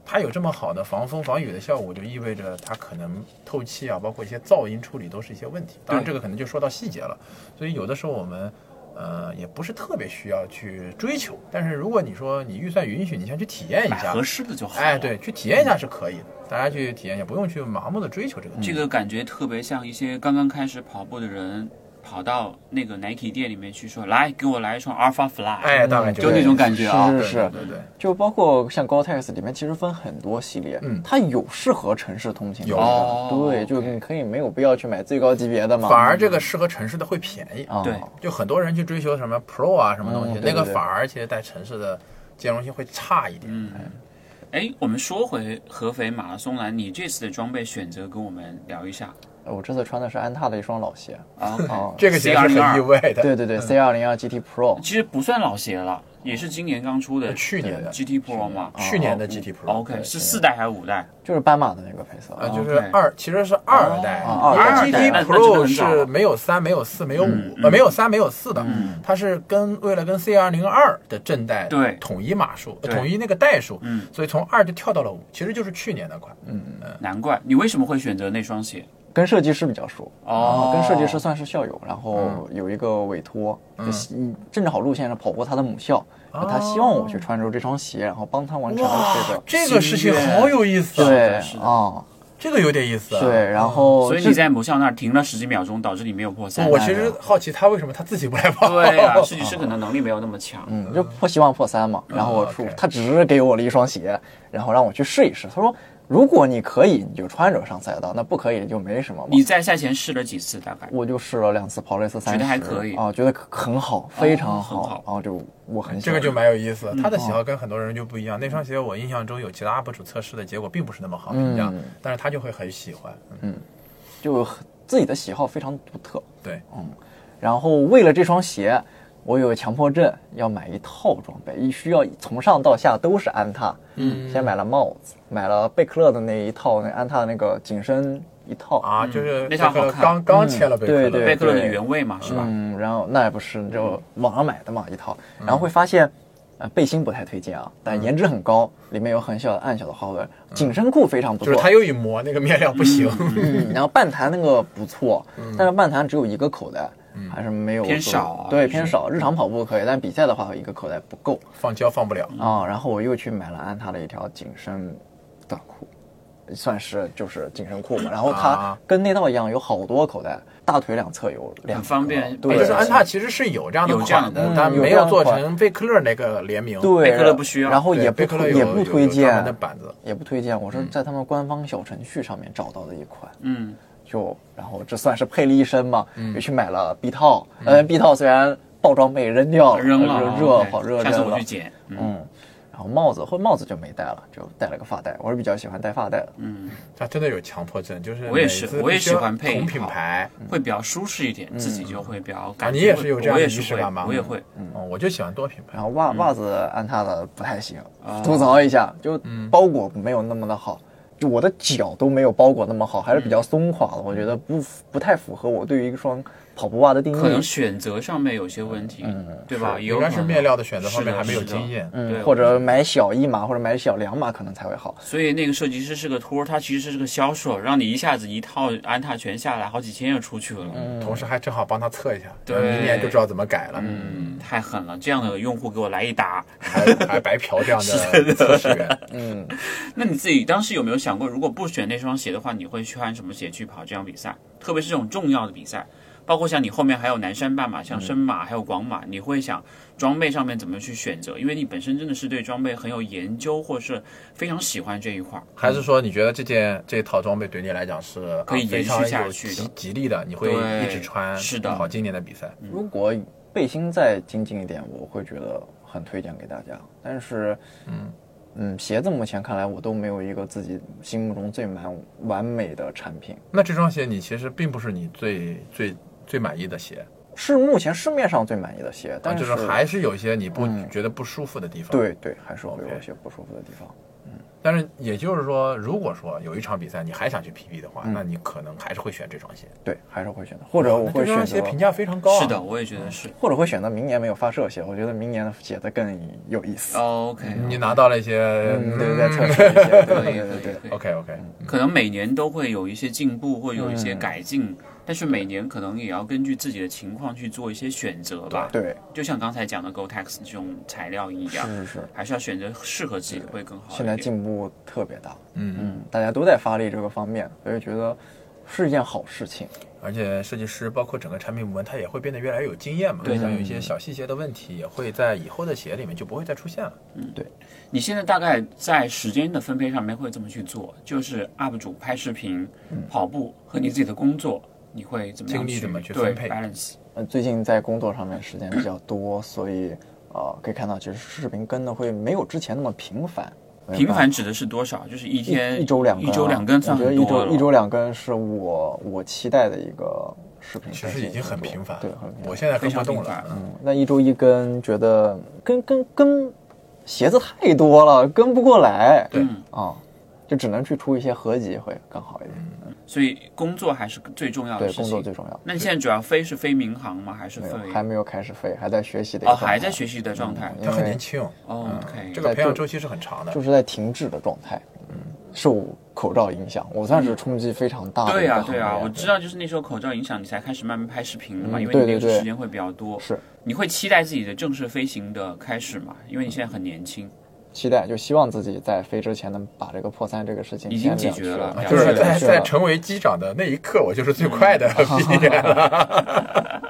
它有这么好的防风防雨的效果，就意味着它可能透气啊，包括一些噪音处理都是一些问题。当然，这个可能就说到细节了。所以有的时候我们。呃，也不是特别需要去追求，但是如果你说你预算允许，你先去体验一下，合适的就好。哎，对，，去体验一下是可以的，大家去体验一下，不用去盲目的追求这个。这个感觉特别像一些刚刚开始跑步的人。跑到那个 Nike 店里面去说：“来，给我来一双 Alpha Fly。”哎，大概就那种感觉啊。是是对对对对，就包括像 Gore-Tex 里面其实分很多系列，嗯。它有适合城市通勤的，有。哦。对，就你可以没有必要去买最高级别的嘛，反而这个适合城市的会便宜。啊，对。就很多人去追求什么 Pro 啊，什么东西，那个反而其实在城市的兼容性会差一点。嗯，哎，我们说回合肥马拉松来，你这次的装备选择跟我们聊一下我这次穿的是安踏的一双老鞋，啊。啊，这个鞋是很意外的。对对对，C 二零二 GT Pro，其实不算老鞋了，也是今年刚出的去年的 GT Pro 嘛。去年的 GT Pro，OK，是四代还是五代？就是斑马的那个配色，呃，啊就是二，其实是二代，哦因为二代 GT Pro 是没有三、没有四、没有嗯五，呃，没有三、没有四的嗯，它是跟为了跟 C 二零二的正代对统一码数，统一那个代数，嗯，所以从二就跳到了五，其实就是去年的款。嗯嗯难怪你为什么会选择那双鞋？跟设计师比较熟，哦啊跟设计师算是校友，然后有一个委托，就希正好路线上跑过他的母校，然后他希望我去穿着这双鞋，然后帮他完成了这个，这个事情好有意思啊！对啊，这个有点意思啊。对，然后所以你在母校那儿停了十几秒钟，导致你没有破三。我其实好奇他为什么他自己不来跑。对啊，设计师可能能力没有那么强。嗯，就破希望破三嘛。然后我出他只是给我了一双鞋，然后让我去试一试。他说，如果你可以，你就穿着上赛道；那不可以就没什么嘛。你在赛前试了几次？大概我就试了两次，跑了一次三十，觉得还可以啊，觉得很好，非常很好然后就我很喜这个就蛮有意思他的喜好跟很多人就不一样。那双鞋我印象中有其他 UP 主测试的结果并不是那么好评价嗯，但是他就会很喜欢。嗯就自己的喜好非常独特。对，嗯然后为了这双鞋，我有强迫症，要买一套装备，一需要从上到下都是安踏。嗯，先买了帽子，买了贝克勒的那一套，那安踏那个紧身一套啊，就是那套好看刚刚切了贝克勒，对对贝克勒的原味嘛，是吧？嗯，然后那也不是，就网上买的嘛一套，然后会发现，呃，背心不太推荐啊，但颜值很高，里面有很小的暗小的花纹，紧身裤非常不错，就是它又一磨那个面料不行。嗯，然后半弹那个不错，但是半弹只有一个口袋，还是没有偏少啊对，偏少。日常跑步可以，但比赛的话一个口袋不够放胶放不了。啊。然后我又去买了安踏的一条紧身短裤，算是就是紧身裤嘛。然后它啊跟内道一样，有好多口袋，大腿两侧有两，很方便对，就是安踏其实是有这样的有这样款的嗯但没有做成贝克勒那个联名。对，贝克勒不需要然后，也不贝克勒也不推荐的板子。也不推荐，我是在他们官方小程序上面找到的一款。嗯，就然后这算是配了一身嘛，又去买了 B 套，嗯，B 套虽然爆装备扔掉了，扔了热好热下次我去，捡。嗯，嗯，然后帽子或帽子就没戴了，就戴了个发带。我是比较喜欢戴发带的。嗯，他真的有强迫症，就是我也是我也喜欢配同品牌。会比较舒适一点，自己就会比较感觉啊你也是有这样的仪我也是会式感吗我也会。嗯，我就喜欢多品牌。然后袜袜子安踏的不太行，啊吐槽一下，就包裹没有那么的好，就我的脚都没有包裹那么好，还是比较松垮的，我觉得不不太符合我对于一双跑步袜的定义。可能选择上面有些问题，嗯对吧？应该是面料的选择方面还没有经验。嗯，对或者买小一码或者买小两码可能才会好。所以那个设计师是个托儿，他其实是个销售，让你一下子一套安踏全下来，好几千就出去了。嗯同时还正好帮他测一下，对明年就知道怎么改了，嗯，太狠了！这样的用户给我来一打。还还白嫖这样的 测试员。嗯，那你自己当时有没有想过，如果不选那双鞋的话，你会穿什么鞋去跑这样比赛？特别是这种重要的比赛，包括像你后面还有南山半马、像深马还有广马，你会想装备上面怎么去选择？因为你本身真的是对装备很有研究，或是非常喜欢这一块儿。还是说你觉得这件这一套装备对你来讲是啊可以延续下去的吉吉利的，你会一直穿，是的跑今年的比赛。如果背心再精进一点，我会觉得很推荐给大家。但是，嗯嗯，鞋子目前看来我都没有一个自己心目中最满完美的产品，那这双鞋你其实并不是你最最最满意的鞋，是目前市面上最满意的鞋，啊，但就是还是有一些你不嗯觉得不舒服的地方。，对对，还是有一些不舒服的地方。嗯但是也就是说，如果说有一场比赛你还想去 PB 的话，嗯那你可能还是会选这双鞋，对，还是会选择，或者我会选择这双鞋评价非常高、啊。是的，，我也觉得是。或者会选择明年没有发射鞋，我觉得明年的鞋子更有意思。OK，你拿到了一些，嗯，对，再测试一些，对对对对。可能每年都会有一些进步，或有一些嗯改进，但是每年可能也要根据自己的情况去做一些选择吧。对，就像刚才讲的 GoTex 这种材料一样，是是是，还是要选择适合自己的会更好。现在进步特别大，嗯，嗯，大家都在发力这个方面，所以觉得是一件好事情。而且设计师包括整个产品部门，他也会变得越来越有经验嘛。对像有一些小细节的问题，也会在以后的鞋里面就不会再出现了。嗯，对你现在大概在时间的分配上面会这么去做，就是 UP 主拍视频、跑步和你自己的工作，你会怎么样力怎么去对分配 balance？呃，最近在工作上面时间比较多，所以呃，可以看到其实视频更的会没有之前那么频繁。频繁指的是多少？就是一天一周两更啊，一周两更算我觉得很多了。一周一周两更是我我期待的一个视频其实已经很频繁，对，很频繁。我现在非常动了。嗯嗯，那一周一更，觉得跟跟跟鞋子太多了，跟不过来。对嗯，啊，就只能去出一些合集会更好一点。所以工作还是最重要的对，事情。工作最重要。那你现在主要飞是飞民航吗？还是飞没有，？还没有开始飞，还在学习的哦，个状态还在学习的状态。嗯他很年轻，哦嗯，OK，这个培养周期是很长的就。是在停滞的状态。嗯，受口罩影响，我算是冲击非常大的。对呀、对呀、我知。道，就是那时候口罩影响，你才开始慢慢拍视频的嘛，嗯因为你那对对对个时间会比较多。是你会期待自己的正式飞行的开始吗？因为你现在很年轻，期待，就希望自己在飞之前能把这个破三这个事情已经解决了了就是在在成为机长的那一刻，我就是最快的毕业了。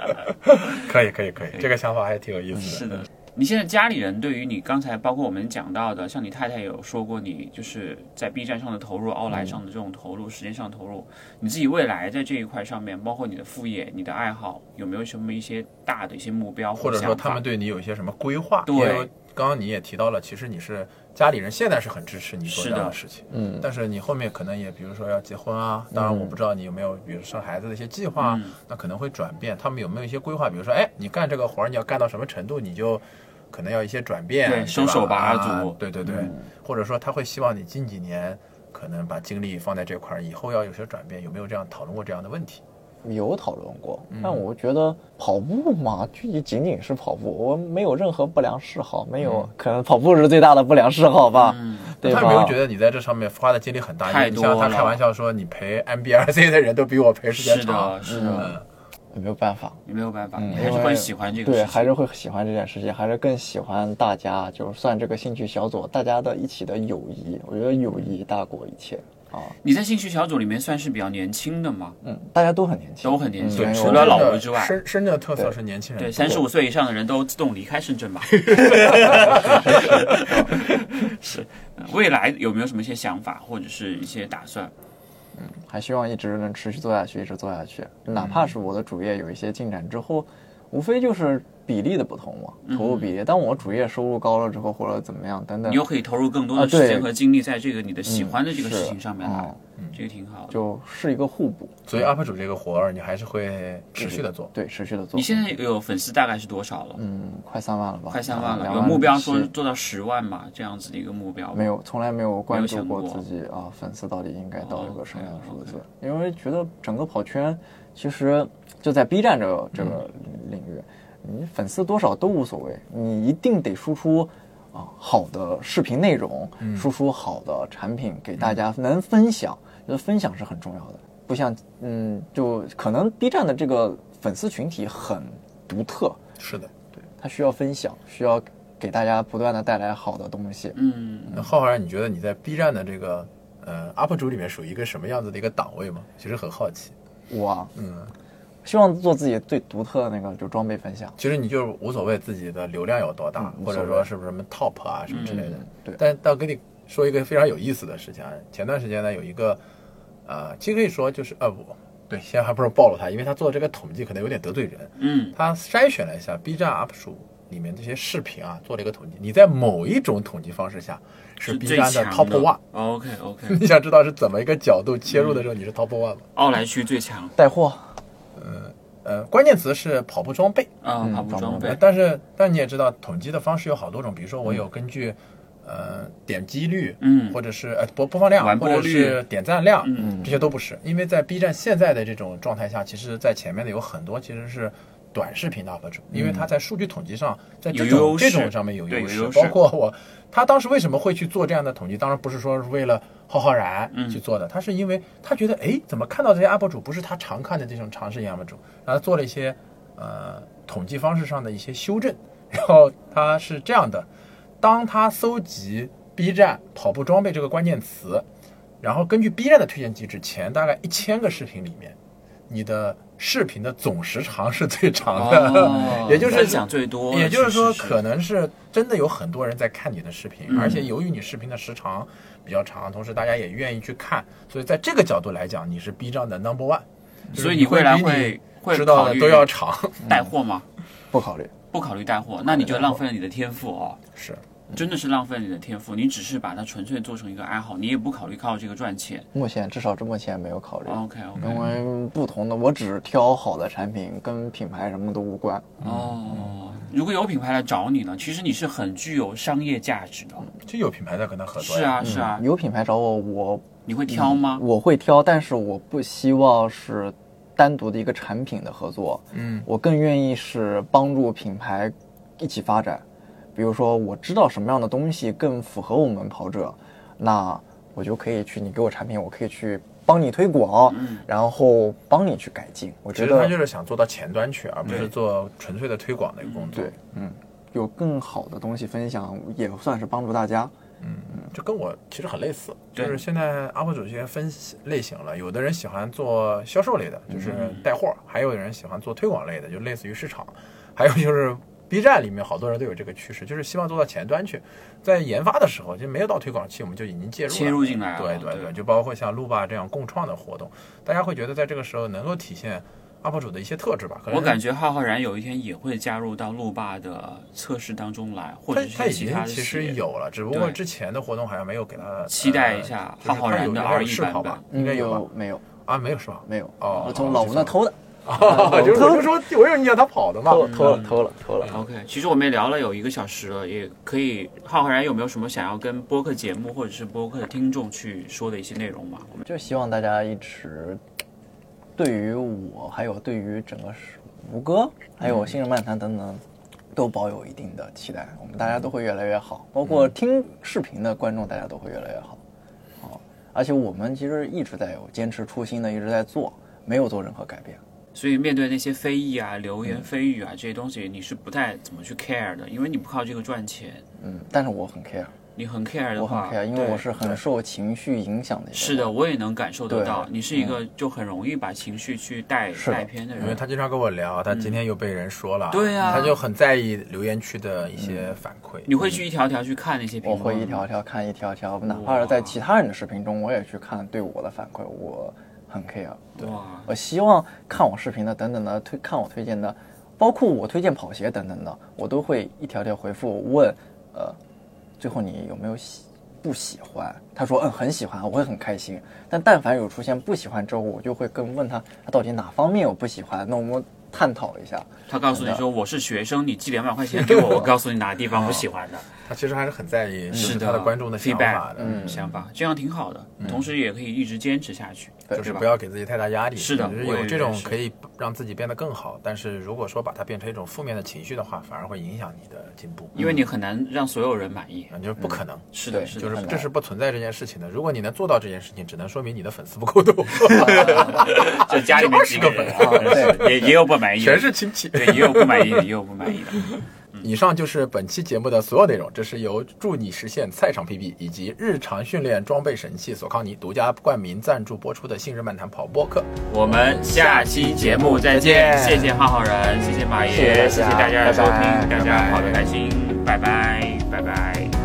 可以可以可以，这个想法还挺有意思的。是的。你现在家里人对于你刚才包括我们讲到的，像你太太有说过，你就是在 B 站上的投入、奥莱上的这种投入、时间上的投入，你自己未来在这一块上面，包括你的副业、你的爱好，有没有什么一些大的一些目标或者说他们对你有一些什么规划？对刚刚你也提到了，其实你是家里人现在是很支持你做这样的事情，嗯，但是你后面可能也比如说要结婚啊，当然我不知道你有没有比如生孩子的一些计划，嗯那可能会转变。他们有没有一些规划？比如说，哎，你干这个活儿你要干到什么程度，你就可能要一些转变，对吧收手吧对对对，或者说他会希望你近几年可能把精力放在这块儿，以后要有些转变，有没有这样讨论过这样的问题？有讨论过，但我觉得跑步嘛，就仅仅是跑步，我没有任何不良嗜好，没有，可能跑步是最大的不良嗜好吧，嗯，对吧？他有没有觉得你在这上面花的精力很大？因太像他多了开玩笑说，你陪 MBRC 的人都比我陪时间是长。的，是的，嗯，没有办法，你没有办法，嗯你还是会喜欢这个对，还是会喜欢这件事情，还是更喜欢大家，就算这个兴趣小组，大家的一起的友谊，我觉得友谊大过一切啊。你在兴趣小组里面算是比较年轻的吗？嗯，大家都很年轻，都很年轻，嗯除了老罗之外，深深圳的特色是年轻人对，多三十五岁以上的人都自动离开深圳吧。是，呃未来有没有什么一些想法或者是一些打算？嗯还希望一直能持续做下去，一直做下去。哪怕是我的主业有一些进展之后，无非就是比例的不同嘛，投入比例。当我主业收入高了之后，或者怎么样等等你，又可以投入更多的时间和精力在这个你的喜欢的这个嗯事情上面来是，这个挺好的。就是一个互补，所以 UP 主这个活儿，你还是会持续的做。对，持续的做。你现在有粉丝大概是多少了？嗯，快三万了吧？快三万了，两有目标说做到十万嘛？这样子的一个目标没有，从来没有关注过过自己啊，粉丝到底应该到一个什么样的数字？因为觉得整个跑圈，其实就在 B 站这个这个领域，你粉丝多少都无所谓，你一定得输出啊好的视频内容，输出好的产品给大家能分享，觉得分享是很重要的。不像嗯，就可能 B 站的这个粉丝群体很独特，是的。对它需要分享，需要给大家不断的带来好的东西。嗯，那浩浩然，你觉得你在 B 站的这个呃 UP 主里面属于一个什么样子的一个档位吗？其实很好奇。我啊嗯，希望做自己最独特的那个，就装备分享。其实你就无所谓自己的流量有多大，或者说是不是什么 top 啊什么之类的。嗯对但但我跟你说一个非常有意思的事情啊，前段时间呢有一个呃，其实可以说就是呃不对，现在还不是暴露他，因为他做这个统计可能有点得罪人。嗯，他筛选了一下 B 站 UP 主里面这些视频啊，做了一个统计。你在某一种统计方式下是 B 站的 top one。OK OK，你想知道是怎么一个角度切入的时候，你是 top one 吗？奥莱区最强带货，呃呃，关键词是跑步装备。啊，嗯跑步装装备备。但是，但你也知道，统计的方式有好多种，比如说我有根据，呃，点击率，嗯或者是呃播播放量，或者是点赞量，嗯这些都不是，因为在 B 站现在的这种状态下，其实，在前面的有很多其实是短视频的 UP 主，因为他在数据统计上，在这种这种上面有优势，包括我，他当时为什么会去做这样的统计？当然不是说是为了浩浩然嗯。去做的，他是因为他觉得，哎，怎么看到这些 UP 主不是他常看的这种长视频 UP 主，然后做了一些呃统计方式上的一些修正，然后他是这样的，当他搜集 B 站跑步装备这个关键词，然后根据 B 站的推荐机制，前大概一千个视频里面，你的视频的总时长是最长的，哦 也就是讲最多，也就是说，可能是真的有很多人在看你的视频，嗯而且由于你视频的时长比较长，同时大家也愿意去看，所以在这个角度来讲，你是 B 站的 number one。所以你未来会会知道考虑的都要长，带货吗？不考虑。不考虑带货，那你就浪费了你的天赋哦。是真的是浪费你的天赋，你只是把它纯粹做成一个爱好，你也不考虑靠这个赚钱。目前至少这目前没有考虑，OK OK，因为不同的，我只挑好的产品，跟品牌什么都无关。哦，如果有品牌来找你呢，其实你是很具有商业价值的。就有品牌在跟他合作。是，啊是啊，有品牌找我，我你会挑吗？我会挑，但是我不希望是单独的一个产品的合作，嗯，我更愿意是帮助品牌一起发展。比如说，我知道什么样的东西更符合我们跑者，那我就可以去，你给我产品，我可以去帮你推广，嗯然后帮你去改进。我觉得他就是想做到前端去，而不是做纯粹的推广的一个工作。对，嗯，有更好的东西分享，也算是帮助大家。嗯就跟我其实很类似，就是现在 UP 主这些分类型了，有的人喜欢做销售类的，就是嗯带货；还有的人喜欢做推广类的，就类似于市场；还有就是 B 站里面好多人都有这个趋势，就是希望做到前端去，在研发的时候就没有到推广期，我们就已经介入了切入进来了对对对对，就包括像路霸这样共创的活动，大家会觉得在这个时候能够体现 UP 主的一些特质吧？可能我感觉浩浩然有一天也会加入到路霸的测试当中来，或者是他他已其他的经其实有了，只不过之前的活动好像没有给他期待一下浩浩然的他有 R1 试跑吧？嗯应该有吧？没有？啊，没有是吧？没有，哦我从老吴那偷的，就是我就说，我有印象他跑的嘛。偷偷了，偷了，偷了。OK，其实我们也聊了有一个小时了，也可以。浩浩然有没有什么想要跟播客节目或者是播客的听众去说的一些内容吗？我们就希望大家一直对于我，还有对于整个吴哥，还有新人漫谈等等，都保有一定的期待。我们大家都会越来越好，包括听视频的观众，大家都会越来越好。好，而且我们其实一直在有坚持初心的，一直在做，没有做任何改变。所以面对那些非议啊、流言蜚语啊这些东西，你是不太怎么去 care 的，因为你不靠这个赚钱。嗯，但是我很 care，你很 care 的我很话，care，因为我是很受情绪影响的一个人。是的，我也能感受得对到，你是一个就很容易把情绪去带带偏的人因为。他经常跟我聊，他今天又被人说了，对啊他就很在意留言区的一些反馈。你会去一条条去看那些评论吗？我会一条条看一条条，哪怕是在其他人的视频中，我也去看对我的反馈，我很 care。对，哇，我希望看我视频的等等的推看我推荐的，包括我推荐跑鞋等等的，我都会一条条回复问，呃，最后你有没有喜不喜欢？他说嗯很喜欢，我会很开心。但但凡有出现不喜欢之后，我就会跟问他他到底哪方面我不喜欢，那我们探讨一下。他告诉你说我是学生，你寄两百块钱给我，我告诉你哪个地方我喜欢的。他其实还是很在意是的，他的观众的想法的，嗯，想法这样挺好的，同时也可以一直坚持下去，就是不要给自己太大压力。是的，就是有这种可以让自己变得更好，但是如果说把它变成一种负面的情绪的话，反而会影响你的进步，因为你很难让所有人满意，就是不可能。是的，就是这是不存在这件事情的。如果你能做到这件事情，只能说明你的粉丝不够多。就家里面几个粉丝，也也有不满意，全是亲戚，对，也有不满意的，也有不满意的。以上就是本期节目的所有内容。这是由助你实现赛场 PB 以及日常训练装备神器索康尼独家冠名赞助播出的《信日漫谈跑播课》。我们下期节目再见！谢谢浩浩人，谢谢马爷，谢谢大家的收听，大家跑得开心，拜拜，拜拜。